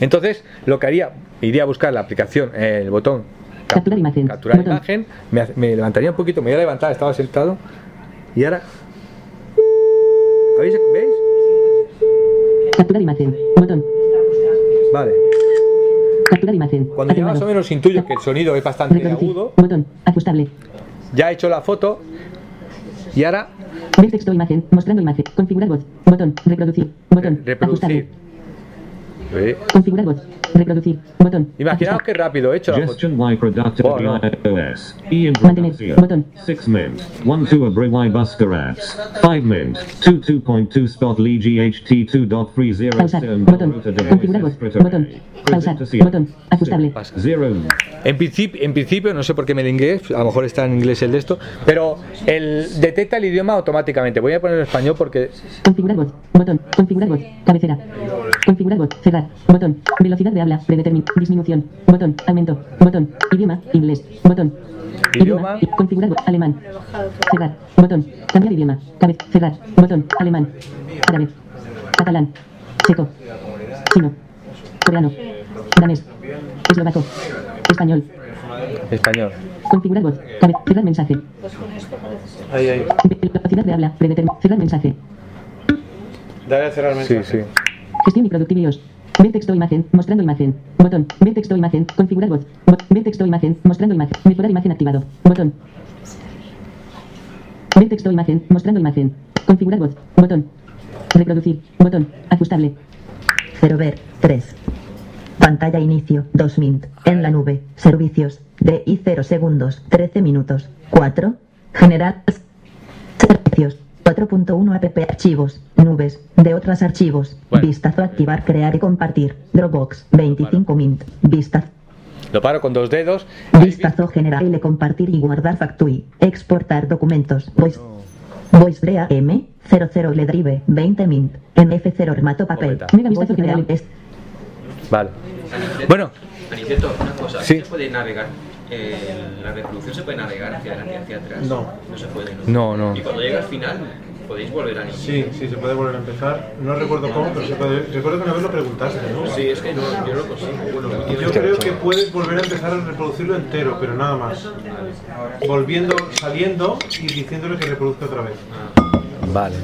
Entonces, lo que haría, iría a buscar la aplicación, el botón cap- Capturar imagen. capturar imagen, me, levantaría un poquito, me voy a levantar, estaba sentado y ahora... ¿Habéis, ¿Veis? Capturar imagen. Botón. Vale. Capturar imagen. Cuando ya más o menos intuyo que el sonido es bastante agudo, Botón. Ajustable. ya he hecho la foto y ahora Ver texto imagen. Mostrando imagen. Configurar voz. Botón. Reproducir. Botón. reproducir. Ajustable. ¿Veis? Configurar voz. Reproducir. Botón. Imaginaos que rápido he hecho la foto. Oh, no. iOS. Ian Mantener. Production. Botón. 6 mint. 1 to Abri Buster apps. 5 mint. 2 2.2 spot Lee GHT 2.30 Pausar. Botón. Configurar voz. Botón. Botón. Ajustable. 0. En principio, en principio, no sé por qué me el inglés, a lo mejor está en inglés el de esto, pero el detecta el idioma automáticamente. Voy a poner en español porque Configurar voz. Botón. Configurar voz. Cabecera. Configurar voz. Cerrar. Botón. Velocidad de habla. Predetermin. Disminución. Botón. Aumento. Botón. Idioma. Inglés. Botón. Idioma. y- Configurar. Alemán. Cerrar. Botón. Cambiar idioma. Cabe. Cerrar. Botón. Alemán. Árabe. Catalán. Checo. Chino. Coreano. Danés. Eslovaco. Español. español. Configurar voz. Cabe. Cerrar mensaje. Ahí, ahí. Velocidad de habla. Predetermin. Cerrar mensaje. Dale a cerrar el Sí, mensaje. sí. Gestión y productividad. Ver texto imagen. Mostrando imagen. Botón. Ver texto imagen. Configurar voz. Bot- texto imagen. Mostrando imagen. Mejorar imagen activado. Botón. Ver texto imagen. Mostrando imagen. Configurar voz. Botón. Reproducir. Botón. Ajustable. 0 ver 3. Pantalla inicio 2 mint. En la nube. Servicios. Y 0 segundos. 13 minutos. 4. General. Servicios. 4.1 app archivos. Nubes. De otros archivos. Bueno. Vistazo activar crear y compartir. Dropbox. 25 mint. Vistazo. Lo paro con dos dedos. Vistazo general. L compartir y guardar factui. Exportar documentos. Voice. Voice Drea M. 00 le drive. 20 mint. En F0 remato papel. Mega vistazo general. Vale. Bueno. Aniceto, una cosa, Sí. ¿se puede navegar? Eh, la reproducción se puede navegar hacia adelante y hacia atrás? No. No se puede, No, ¿no? no. Y cuando llega al final, podéis volver a iniciar. Sí, sí, se puede volver a empezar. No recuerdo cómo, pero se puede. Recuerdo que una vez lo preguntaste, ¿no? Sí, es que no, yo lo consigo. Bueno, Yo creo que puedes volver a empezar a reproducirlo entero, pero nada más. Volviendo, saliendo y diciéndole que reproduzca otra vez. Vale.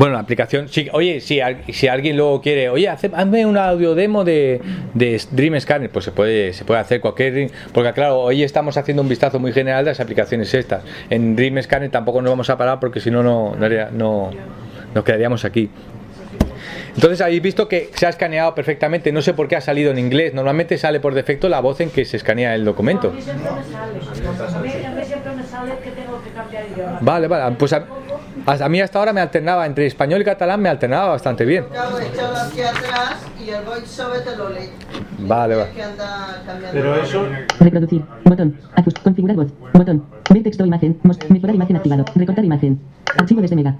Bueno, la aplicación. Sí, oye, si, si alguien luego quiere, oye, hace- hazme un audio demo de, de Dream Scanner, pues se puede, se puede hacer cualquier. Porque, claro, hoy estamos haciendo un vistazo muy general de las aplicaciones estas. En Dream Scanner tampoco nos vamos a parar porque si no, no, no, nos quedaríamos aquí. Entonces habéis visto que se ha escaneado perfectamente. No sé por qué ha salido en inglés. Normalmente sale por defecto la voz en que se escanea el documento. Vale, vale. Pues a, a mí hasta ahora me alternaba entre español y catalán, me alternaba bastante bien. Vale, vale. Pero eso. Reproducir. Botón. Ajust. Configurar voz. Botón. Ver texto imagen. Mejorar imagen activado. Recortar imagen. Archivo desde Mega.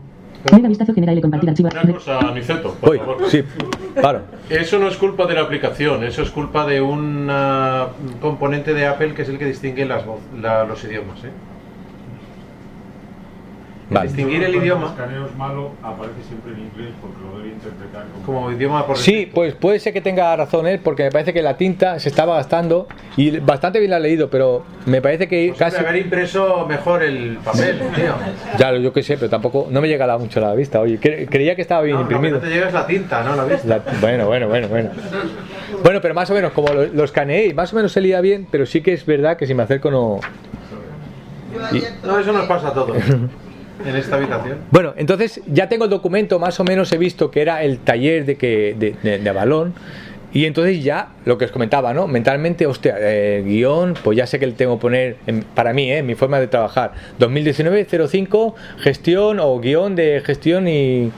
Mega vistazo general y compartir archivo. Una cosa, Aniceto, por favor. sí, claro. Eso no es culpa de la aplicación, eso es culpa de un componente de Apple que es el que distingue las voz- la- los idiomas. ¿eh? Vale. Distinguir el idioma escaneo es malo, aparece siempre en inglés porque lo debe interpretar como... como idioma por Sí, pues puede ser que tenga razón él, porque me parece que la tinta se estaba gastando y bastante bien la ha leído, pero me parece que Pues casi. haber impreso mejor el papel, tío. Ya, yo qué sé, pero tampoco. No me llega la- mucho a la vista. Oye, cre- creía que estaba bien No, imprimido. no te llega es la tinta, ¿no? La vista. La- bueno, bueno, bueno, bueno. Bueno, pero más o menos, como lo, lo escaneé más o menos se leía bien, pero sí que es verdad que si me acerco no. Y- No, eso nos pasa a todos. en esta habitación. Bueno, entonces ya tengo el documento, más o menos he visto que era el taller de que de, de, de balón. Y entonces ya, lo que os comentaba, ¿no? Mentalmente, hostia, eh, guion, pues ya sé que le tengo que poner, en- para mí, ¿eh? Mi forma de trabajar. 2019-05, gestión o guion de gestión y,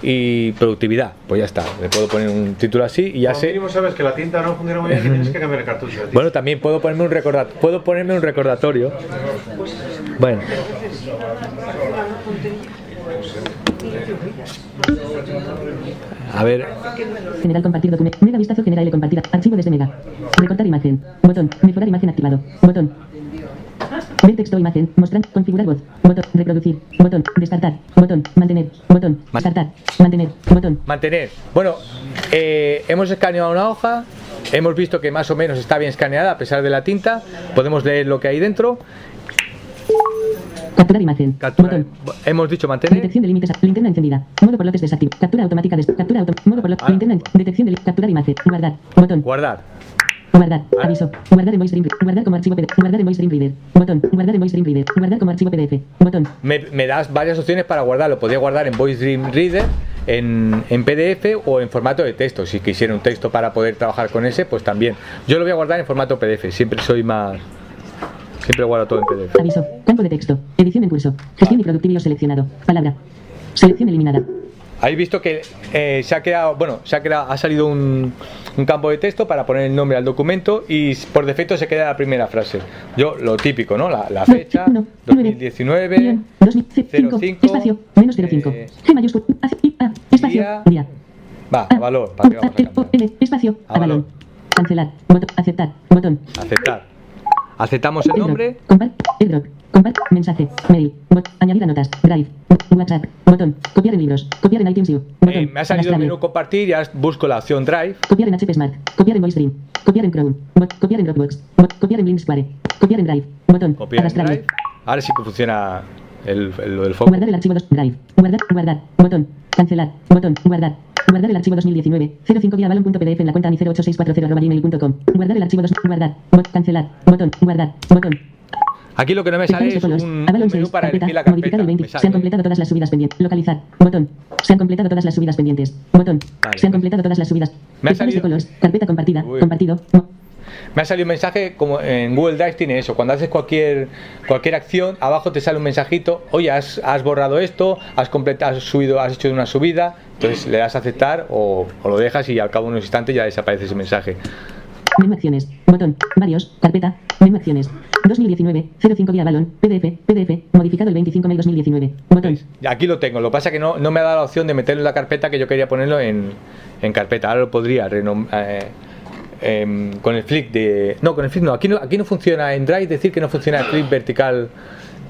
y productividad. Pues ya está, le puedo poner un título así y ya Como sé. mínimo sabes que la tinta no funciona muy bien y tienes que cambiar el cartucho. tío. Bueno, también puedo ponerme un recordatorio. Puedo ponerme un recordatorio. Bueno. A ver, General compartir documento. Mega vistazo general y compartir. Archivo desde Mega. Recortar imagen. Botón. Mejorar imagen activado. Botón. Ver texto imagen. Mostrar. Configurar voz. Botón. Reproducir. Botón. Descartar. Botón. Mantener. Botón. Descartar. Mantener. Botón. mantener. Bueno, eh, hemos escaneado una hoja. Hemos visto que más o menos está bien escaneada a pesar de la tinta. Podemos leer lo que hay dentro. Capturar imagen. Botón. Hemos dicho mantener. Detección de límites. Linterna encendida. Modo por lotes desactivo. Captura automática. Des captura auto Modo por lotes. Linterna. en- Detección de li- Capturar imagen. Guardar. Botón. Guardar. Guardar. Aviso. Guardar en Voice Dream. Guardar como archivo PDF. Guardar en Voice Dream Reader. Botón. Guardar en Voice Dream Reader. Guardar como archivo PDF. Botón. Me, me das varias opciones para guardarlo. Podría guardar en Voice Dream Reader, en, en PDF o en formato de texto. Si quisiera un texto para poder trabajar con ese, pues también. Yo lo voy a guardar en formato PDF. Siempre soy más. Siempre guardo todo en PDF. Aviso. Campo de texto. Edición en curso. Gestión y productivo seleccionado. Palabra. Selección eliminada. Habéis visto que eh, se ha creado, bueno, se ha creado, ha salido un, un campo de texto para poner el nombre al documento y por defecto se queda la primera frase. Yo, lo típico, ¿no? La, la fecha, 2019, Guión. 2005. 05, Espacio. Menos 05. eh, G mayúscula. A, I, A, espacio. día. Va, a valor, para que vamos a E, O, N. Espacio. A balón. Cancelar. Botón. Aceptar. Botón. aceptar. Aceptamos el nombre. Compart. Airdrop. Mensaje. Mail. Bot. Añadir a notas. Drive. WhatsApp. Botón. Copiar en libros. Copiar en iTunes U. Botón. Eh, me ha salido el menú compartir y ahora busco la opción Drive. Copiar en HP Smart. Copiar en VoiceDream. Copiar en Chrome. Bot. Copiar en Dropbox. Bot. Copiar en Linksquare. Copiar en Drive. Botón. Copiar en Arrastrable. Drive. Ahora sí que funciona el, el, lo del foco. Guardar el archivo 2. Drive. Guardar. Guardar. Botón. Cancelar. Botón. Guardar. Guardar el archivo 2019. 05 vía balón.pdf en la cuenta ani0864 Guardar el archivo 2. Guardar. Bot, cancelar. Botón. Guardar. Botón. Aquí lo que no me sale es un, Avalon un 6, menú para carpeta, elegir la carpeta. el 20. Me Se han completado todas las subidas pendientes. Localizar. Botón. Se han completado todas las subidas pendientes. Botón. Se han completado todas las subidas. Me ha Pestañas de salido- colores. Carpeta compartida. Uy. Compartido. Me ha salido un mensaje como en Google Drive tiene eso. Cuando haces cualquier cualquier acción, abajo te sale un mensajito. Oye, has, has borrado esto, has completado, has subido, has hecho una subida. Entonces le das a aceptar o, o lo dejas y al cabo de unos instantes ya desaparece ese mensaje. Menú acciones. Botón. Varios. Carpeta. Menú acciones. 2019. 05 vía balón. PDF. PDF. Modificado el 25 de 2019. Botón. Aquí lo tengo. Lo que pasa es que no, no me ha dado la opción de meterlo en la carpeta que yo quería ponerlo en, en carpeta. Ahora lo podría renom- eh, em, con el flick de. No, con el flick no. Aquí no, aquí no funciona en Drive, decir que no funciona el flick vertical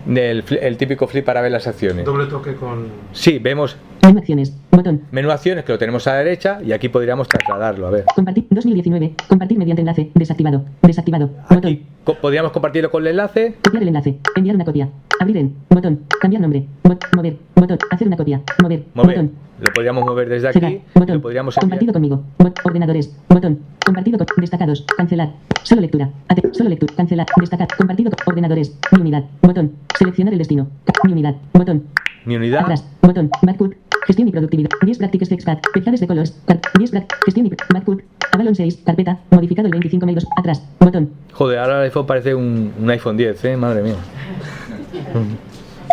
del fli- el típico flip para ver las acciones. Doble toque con. Sí, vemos Menú acciones. Botón. menú acciones que lo tenemos a la derecha y aquí podríamos trasladarlo. A ver. Compartir. 2019. Compartir mediante enlace. Desactivado. Desactivado. Botón. Co- Podríamos compartirlo con el enlace. Copiar el enlace. Enviar una copia. Abrir en. Botón. Cambiar nombre. Bot- mover. Botón. Hacer una copia. Mover. Mover. Botón. Lo podríamos mover desde Cerrar. aquí. Botón. Lo podríamos. Compartido conmigo. Bot- ordenadores. Botón. Compartido con. Destacados. Cancelar. Solo lectura. Ate- solo lectura. Cancelar. Destacar. Compartido con. Ordenadores. Mi unidad. Botón. Seleccionar el destino. Mi unidad. Botón. Mi unidad. Atrás. Botón. Backcook. Gestión y productividad. 10 prácticas de expat. Pezades de colores. Car- 10 prac- Gestión y backcook. Avalon 6. Carpeta. Modificado el 25 de 2. Atrás. Botón. Joder, ahora el iPhone parece un, un iPhone 10, ¿eh? Madre mía.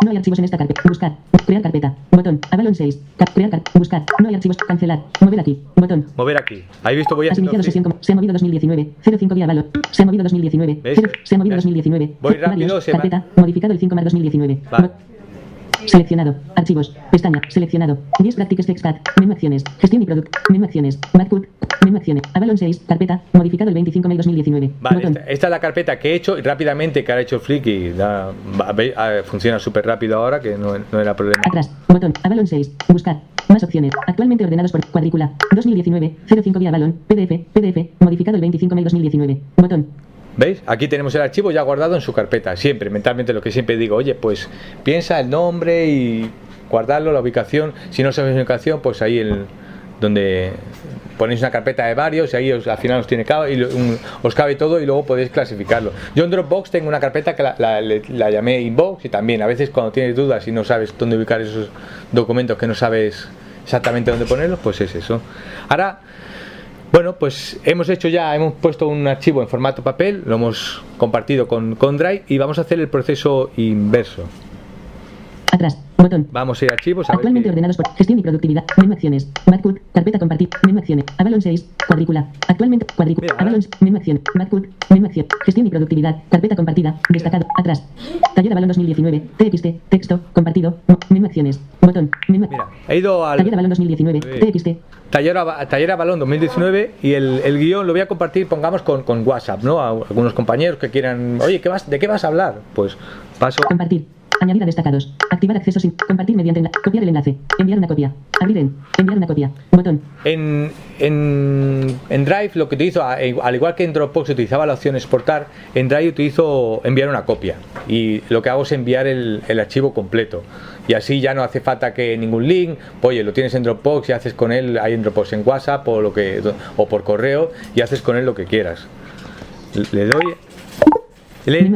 No hay archivos en esta carpeta. Buscar. Crear carpeta. Botón. Avalon 6. Cap- crear carpeta. Buscar. No hay archivos. Cancelar. Mover aquí. Botón. Mover aquí. ¿Habéis visto? Voy Has haciendo iniciado sesión como se ha movido 2019. 05 vía Avalon. Se ha movido 2019. ¿Ves? Cero- Se ha movido 2019. Voy Varios. rápido, se va- Carpeta. Modificado el 5 más 2019. Vale. Seleccionado. Archivos. Pestaña. Seleccionado. 10 prácticas expat. Menú acciones. Gestión y producto. Menú acciones. Backcook. Menú acciones. Avalon 6. Carpeta. Modificado el 25 de 2019. Vale, esta, esta es la carpeta que he hecho y rápidamente que ha hecho el flick y da- funciona súper rápido ahora que no, no era problema. Atrás. Botón. Avalon 6. Buscar. Más opciones. Actualmente ordenados por cuadrícula. 2019. 05 vía Avalon. PDF. PDF. Modificado el 25 de 2019. Botón. ¿Veis? Aquí tenemos el archivo ya guardado en su carpeta. Siempre, mentalmente lo que siempre digo, oye, pues piensa el nombre y guardarlo, la ubicación. Si no sabes la ubicación, pues ahí el donde ponéis una carpeta de varios y ahí os- al final os tiene cabe, y un- os cabe todo y luego podéis clasificarlo. Yo en Dropbox tengo una carpeta que la, la llamé Inbox y también a veces cuando tienes dudas y no sabes dónde ubicar esos documentos que no sabes exactamente dónde ponerlos, pues es eso. Ahora bueno, pues hemos hecho ya, hemos puesto un archivo en formato papel, lo hemos compartido con, con Drive y vamos a hacer el proceso inverso. Atrás. Botón. Vamos a ir a archivos a Actualmente ordenados por gestión y productividad. Menú acciones. Backcook. Carpeta compartir. Menú acciones. Avalon 6. Cuadrícula. Actualmente. Cuadrícula. Avalon. Menú acción. Backcook. Menú acción. Gestión y productividad. Carpeta compartida. Destacado. Atrás. Taller Avalon 2019. TXT. Texto. Compartido. Menú acciones. Botón. Menú. He ido al Taller Avalon 2019. TXT. Taller, Taller a Balón 2019 y el, el guion lo voy a compartir, pongamos, con, con WhatsApp, ¿no? A algunos compañeros que quieran, oye, ¿qué vas, ¿de qué vas a hablar? Pues paso. Compartir. Añadir a destacados. Activar acceso sin. Compartir mediante. Copiar el enlace. Enviar una copia. Abrir en. Enviar una copia. Botón. En, en, en Drive lo que utilizo, a- al igual que en Dropbox utilizaba la opción exportar, en Drive utilizo enviar una copia y lo que hago es enviar el, el archivo completo y así ya no hace falta que ningún link, oye, lo tienes en Dropbox y haces con él, hay en Dropbox en WhatsApp o, lo que, o por correo y haces con él lo que quieras. Le doy... Le.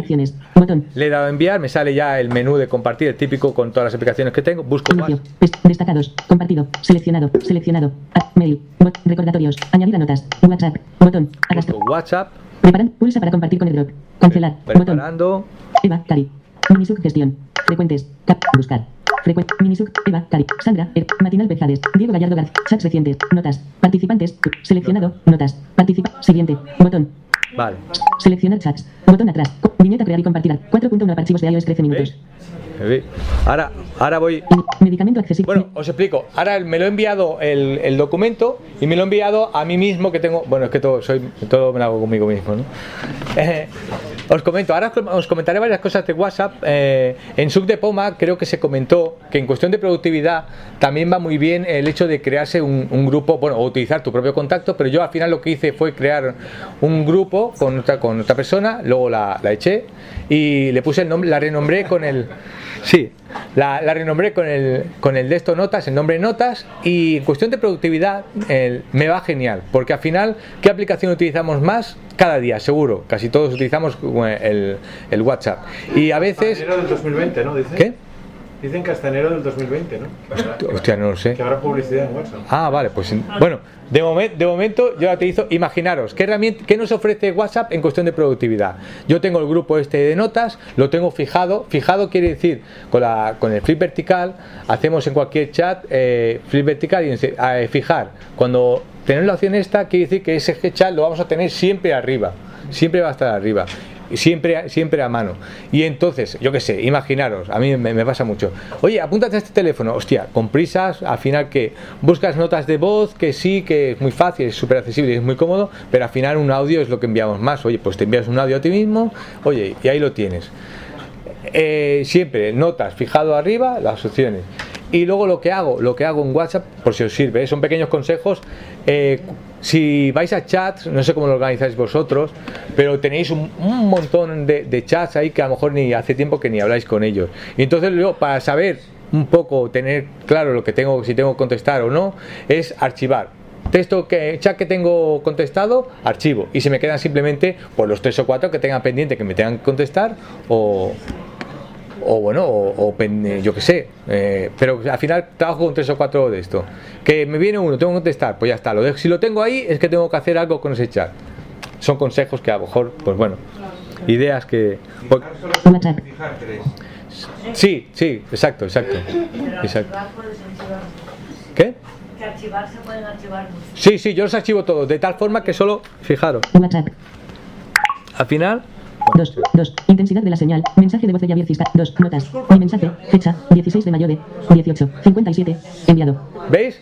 Botón. le he dado a enviar, me sale ya el menú de compartir, el típico con todas las aplicaciones que tengo, busco. Pes- Destacados. Compartido. Seleccionado. Seleccionado. Mail. Bot. Recordatorios. Añadir a notas. WhatsApp. Botón. Arrastra. WhatsApp, Preparan. Pulsa para compartir con el drop. Cancelar. Botón. preparando, Eva. Cari. Minisug gestión. Frecuentes. Cap. Buscar. Frecuente. Minisug. Eva. Cari. Sandra. Er, Matinal Pejades. Diego Gallardo García. Chats recientes. Notas. Participantes. Seleccionado. Notas. Participa. Siguiente. Botón. Vale. Seleccionar chats. Botón atrás. Viñeta crear y compartir. 4.1 archivos de iOS 13 minutos. Ahora, ahora voy. Medicamento accesible. Bueno, os explico. Ahora me lo he enviado el, el documento y me lo he enviado a mí mismo que tengo. Bueno, es que todo, soy, todo me lo hago conmigo mismo, ¿no? Eh, os comento, ahora os com- os comentaré varias cosas de WhatsApp. Eh, en Sub de Poma creo que se comentó que en cuestión de productividad también va muy bien el hecho de crearse un, un grupo, bueno, o utilizar tu propio contacto, pero yo al final lo que hice fue crear un grupo con otra, con otra persona, luego la, la eché y le puse el nombre, la renombré con el, Sí, la, la renombré con el, con el de esto notas, el nombre notas, y en cuestión de productividad el- me va genial, porque al final, ¿qué aplicación utilizamos más? Cada día, seguro, casi todos utilizamos eh, el, el WhatsApp. Y a veces... Enero del 2020, ¿no? Dicen. ¿Qué? Dicen que hasta enero del 2020, ¿no? Hostia, no lo sé. Que habrá publicidad en WhatsApp. Ah, vale, pues en- bueno, de, momen- de momento yo ya te hizo, imaginaros, ¿qué, herramienta, ¿qué nos ofrece WhatsApp en cuestión de productividad? Yo tengo el grupo este de notas, lo tengo fijado, fijado quiere decir con, la, con el flip vertical, hacemos en cualquier chat eh, flip vertical y eh, fijar, cuando tenemos la opción esta, quiere decir que ese chat lo vamos a tener siempre arriba, siempre va a estar arriba. Siempre, siempre a mano. Y entonces, yo qué sé, imaginaros, a mí me, me pasa mucho. Oye, apúntate a este teléfono. Hostia, con prisas, al final que buscas notas de voz, que sí, que es muy fácil, es súper accesible, es muy cómodo, pero al final un audio es lo que enviamos más. Oye, pues te envías un audio a ti mismo, oye, y ahí lo tienes. Eh, siempre notas fijado arriba las opciones y luego lo que hago lo que hago en WhatsApp por si os sirve ¿eh? son pequeños consejos eh, si vais a chats no sé cómo lo organizáis vosotros pero tenéis un, montón de, de chats ahí que a lo mejor ni hace tiempo que ni habláis con ellos y entonces luego para saber un poco tener claro lo que tengo si tengo que contestar o no es archivar texto que chat que tengo contestado, archivo. Y se me quedan simplemente pues, los tres o cuatro que tengan pendiente que me tengan que contestar o, o bueno, o, o pen- eh, yo qué sé. eh, pero al final trabajo con tres o cuatro de esto. Que me viene uno, tengo que contestar, pues ya está. Lo dejo. Si lo tengo ahí es que tengo que hacer algo con ese chat. Son consejos que a lo mejor, pues bueno, ideas que... tres. sí, sí, exacto, exacto. Pero exacto. archivar puedes archivar. ¿Qué? Que archivar se pueden archivar. Sí, sí, yo los archivo todos, de tal forma que solo, fijaros, al final 2. 2. Intensidad de la señal. Mensaje de voz de Javier Cisca. 2. Notas. Mi mensaje. Fecha. 16 de mayo de 18. 57. Enviado. ¿Veis?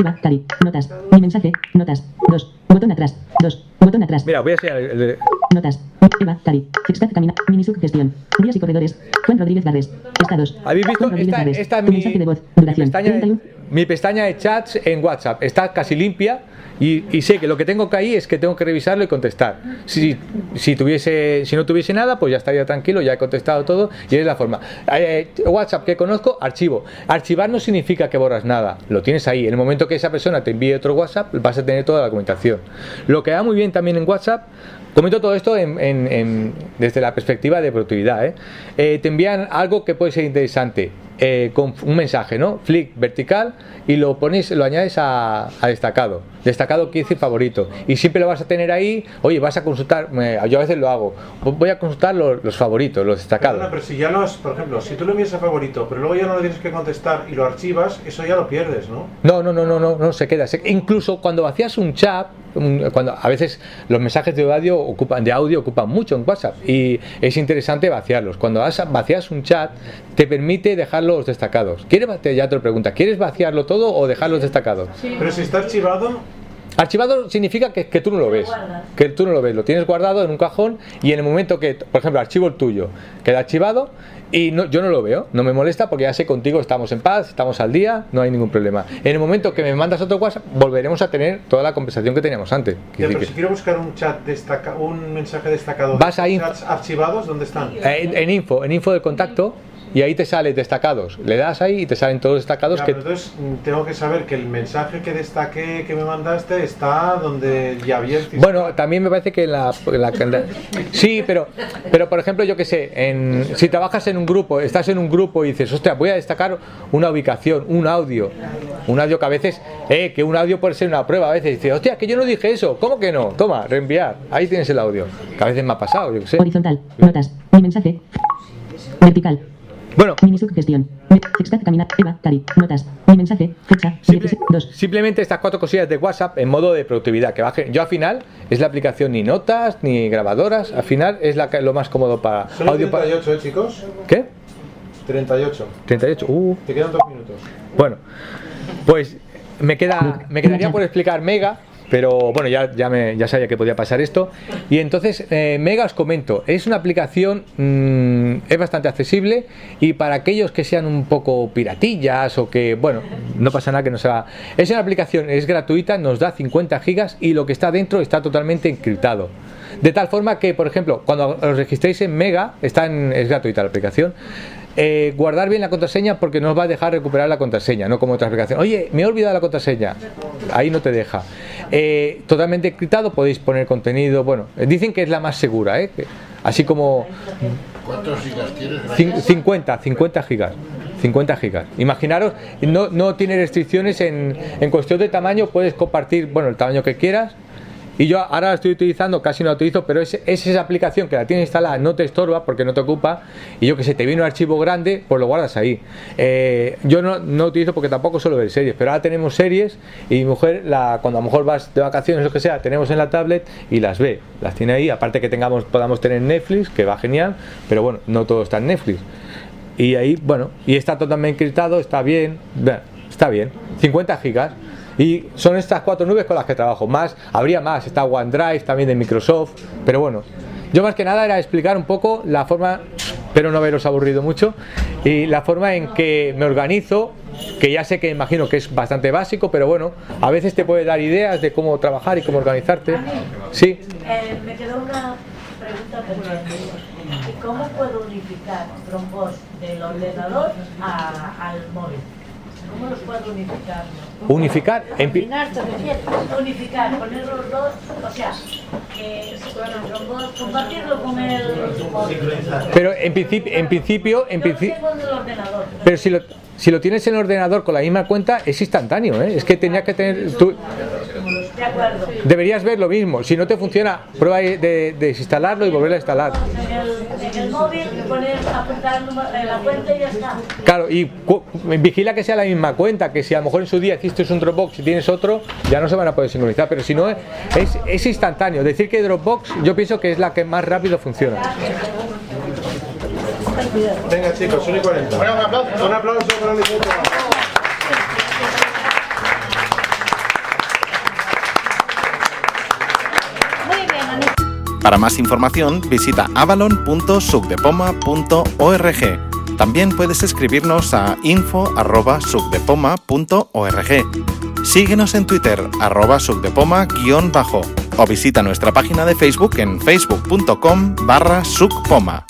Eva. Cari. Notas. Mi mensaje. Notas. 2. Botón atrás. 2. Botón atrás. Mira, voy a enseñar el de- Notas. Eva. Cari. Sextat camina. Mini sugestión. Días y corredores. Juan Rodríguez Garres. Estados. ¿Habéis visto? Juan Rodríguez Esta, Garres. esta mi, mensaje de voz. Duración. pestaña 31. de, mi pestaña de chats en WhatsApp. Está casi limpia y, sé que lo que tengo que ahí es que tengo que revisarlo y contestar. Si, si, tuviese, si no tuviese nada, pues ya estaría tranquilo, ya he contestado todo y es la forma. Eh, WhatsApp que conozco, archivo. Archivar no significa que borras nada, lo tienes ahí. En el momento que esa persona te envíe otro WhatsApp, vas a tener toda la documentación. Lo que va muy bien también en WhatsApp Comento todo esto en- desde la perspectiva de productividad. ¿eh? Eh, te envían algo que puede ser interesante, eh, con un mensaje, ¿no? Flick vertical y lo pones, lo añades a, a destacado. Destacado quiere decir favorito. Y siempre lo vas a tener ahí. Oye, vas a consultar. yo a veces lo hago. Voy a consultar los, los favoritos, los destacados. Perdona, pero si ya lo has, por ejemplo, si tú lo envías a favorito, pero luego ya no lo tienes que contestar y lo archivas, eso ya lo pierdes, ¿no? No, no, no, no, no, no se queda. Se- incluso cuando vacías un chat, cuando a veces los mensajes de audio ocupan, de audio ocupan mucho en WhatsApp y es interesante vaciarlos. Cuando vacías un chat, te permite dejarlos destacados. ¿Quieres ya te lo pregunta, ¿quieres vaciarlo todo o dejarlos destacados? Pero si está archivado, Archivado significa que, que tú no lo ves, que tú no lo ves, lo tienes guardado en un cajón y en el momento que, por ejemplo, archivo el tuyo, queda archivado y no, yo no lo veo, no me molesta porque ya sé contigo estamos en paz, estamos al día, no hay ningún problema. En el momento que me mandas otro WhatsApp, volveremos a tener toda la conversación que teníamos antes. ya, pero si quiero buscar un chat destaca, un mensaje destacado, Vas a info. chats archivados, ¿dónde están? que- en, en info, en info del contacto y ahí te sale destacados. Le das ahí y te salen todos destacados Ya, que pero entonces mm, tengo que saber que el mensaje que destaqué, que me mandaste, está donde Javier Cisca- Bueno, también me parece que la, la- la- sí, pero, pero por ejemplo, yo que sé, en, si trabajas en un grupo, estás en un grupo y dices, hostia, voy a destacar una ubicación, un audio, un audio que a veces, eh, que un audio puede ser una prueba, a veces dices, hostia, que yo no dije eso, ¿cómo que no? Toma, reenviar, ahí tienes el audio, que a veces me ha pasado, yo que sé. Horizontal. Notas. Mi mensaje. Vertical. Bueno. Mini sugestión. Sextat camina. Eva. Cari. Notas. Mi mensaje. Fecha. 16. 2. Simplemente estas cuatro cosillas de WhatsApp en modo de productividad. Que baje. Yo al final es la aplicación ni notas ni grabadoras. Al final es la, que- lo más cómodo para Son audio. para- 38, ¿eh, chicos? ¿Qué? 38. 38. Uh. Te quedan dos minutos. Bueno, pues me queda me quedaría por explicar Mega, pero bueno, ya, ya, me, ya sabía que podía pasar esto. Y entonces, eh, Mega os comento, es una aplicación mm, es bastante accesible y para aquellos que sean un poco piratillas o que, bueno, no pasa nada que no sea... Es una aplicación, es gratuita, nos da 50 gigas y lo que está dentro está totalmente encriptado. De tal forma que, por ejemplo, cuando os registréis en Mega, está en- es gratuita la aplicación, eh, guardar bien la contraseña porque no os va a dejar recuperar la contraseña, no como otra aplicación. Oye, me he olvidado la contraseña. Ahí no te deja. Eh, totalmente encriptado, podéis poner contenido. Bueno, dicen que es la más segura, ¿eh? Así como ¿Cuántos gigas tienes? cin- 50, 50 gigas. 50 gigas. Imaginaros, no, no tiene restricciones en, en cuestión de tamaño, puedes compartir, bueno, el tamaño que quieras. Y yo ahora la estoy utilizando, casi no la utilizo, pero es, es esa aplicación que la tienes instalada, no te estorba porque no te ocupa. Y yo que sé, te viene un archivo grande, pues lo guardas ahí. Eh, yo no, no utilizo porque tampoco suelo ver series, pero ahora tenemos series y mi mujer, la, cuando a lo mejor vas de vacaciones lo que sea, tenemos en la tablet y las ve, las tiene ahí. Aparte que tengamos, podamos tener Netflix, que va genial, pero bueno, no todo está en Netflix. Y ahí, bueno, y está totalmente encriptado, está bien, está bien. 50 gigas. Y son estas cuatro nubes con las que trabajo. Más, habría más, está OneDrive también de Microsoft, pero bueno. Yo más que nada era explicar un poco la forma, pero no haberos aburrido mucho, y la forma en que me organizo, que ya sé que imagino que es bastante básico, pero bueno, a veces te puede dar ideas de cómo trabajar y cómo organizarte. Sí. Eh, me quedó una pregunta pendiente. ¿Y cómo puedo unificar trombos del ordenador a- al móvil? ¿Cómo los puedo unificar? Unificar, en pi- Unificar, poner los dos, o sea, que compartirlo con el. Pero en principio, en principio, en principio, tengo en el ordenador. pero si lo, si lo tienes en el ordenador con la misma cuenta, es instantáneo, ¿eh? Es que tenía que tener, tú deberías ver lo mismo. Si no te funciona, prueba de, de desinstalarlo y volverlo a instalar. En el, móvil, poner, apuntar eh, la cuenta y ya está. Claro, y vigila que sea la misma cuenta, que si a lo mejor en su día hiciste un Dropbox y tienes otro, ya no se van a poder sincronizar, pero si no, es, es instantáneo. Decir que Dropbox yo pienso que es la que más rápido funciona. Venga chicos, 1 y 40. un aplauso. Un aplauso para Niceto. Muy bien, Ani. Para más información visita avalon.subdepoma.org. También puedes escribirnos a info.subdepoma.org. Síguenos en Twitter, arroba subdepoma-bajo o visita nuestra página de Facebook en facebook.com barra subpoma.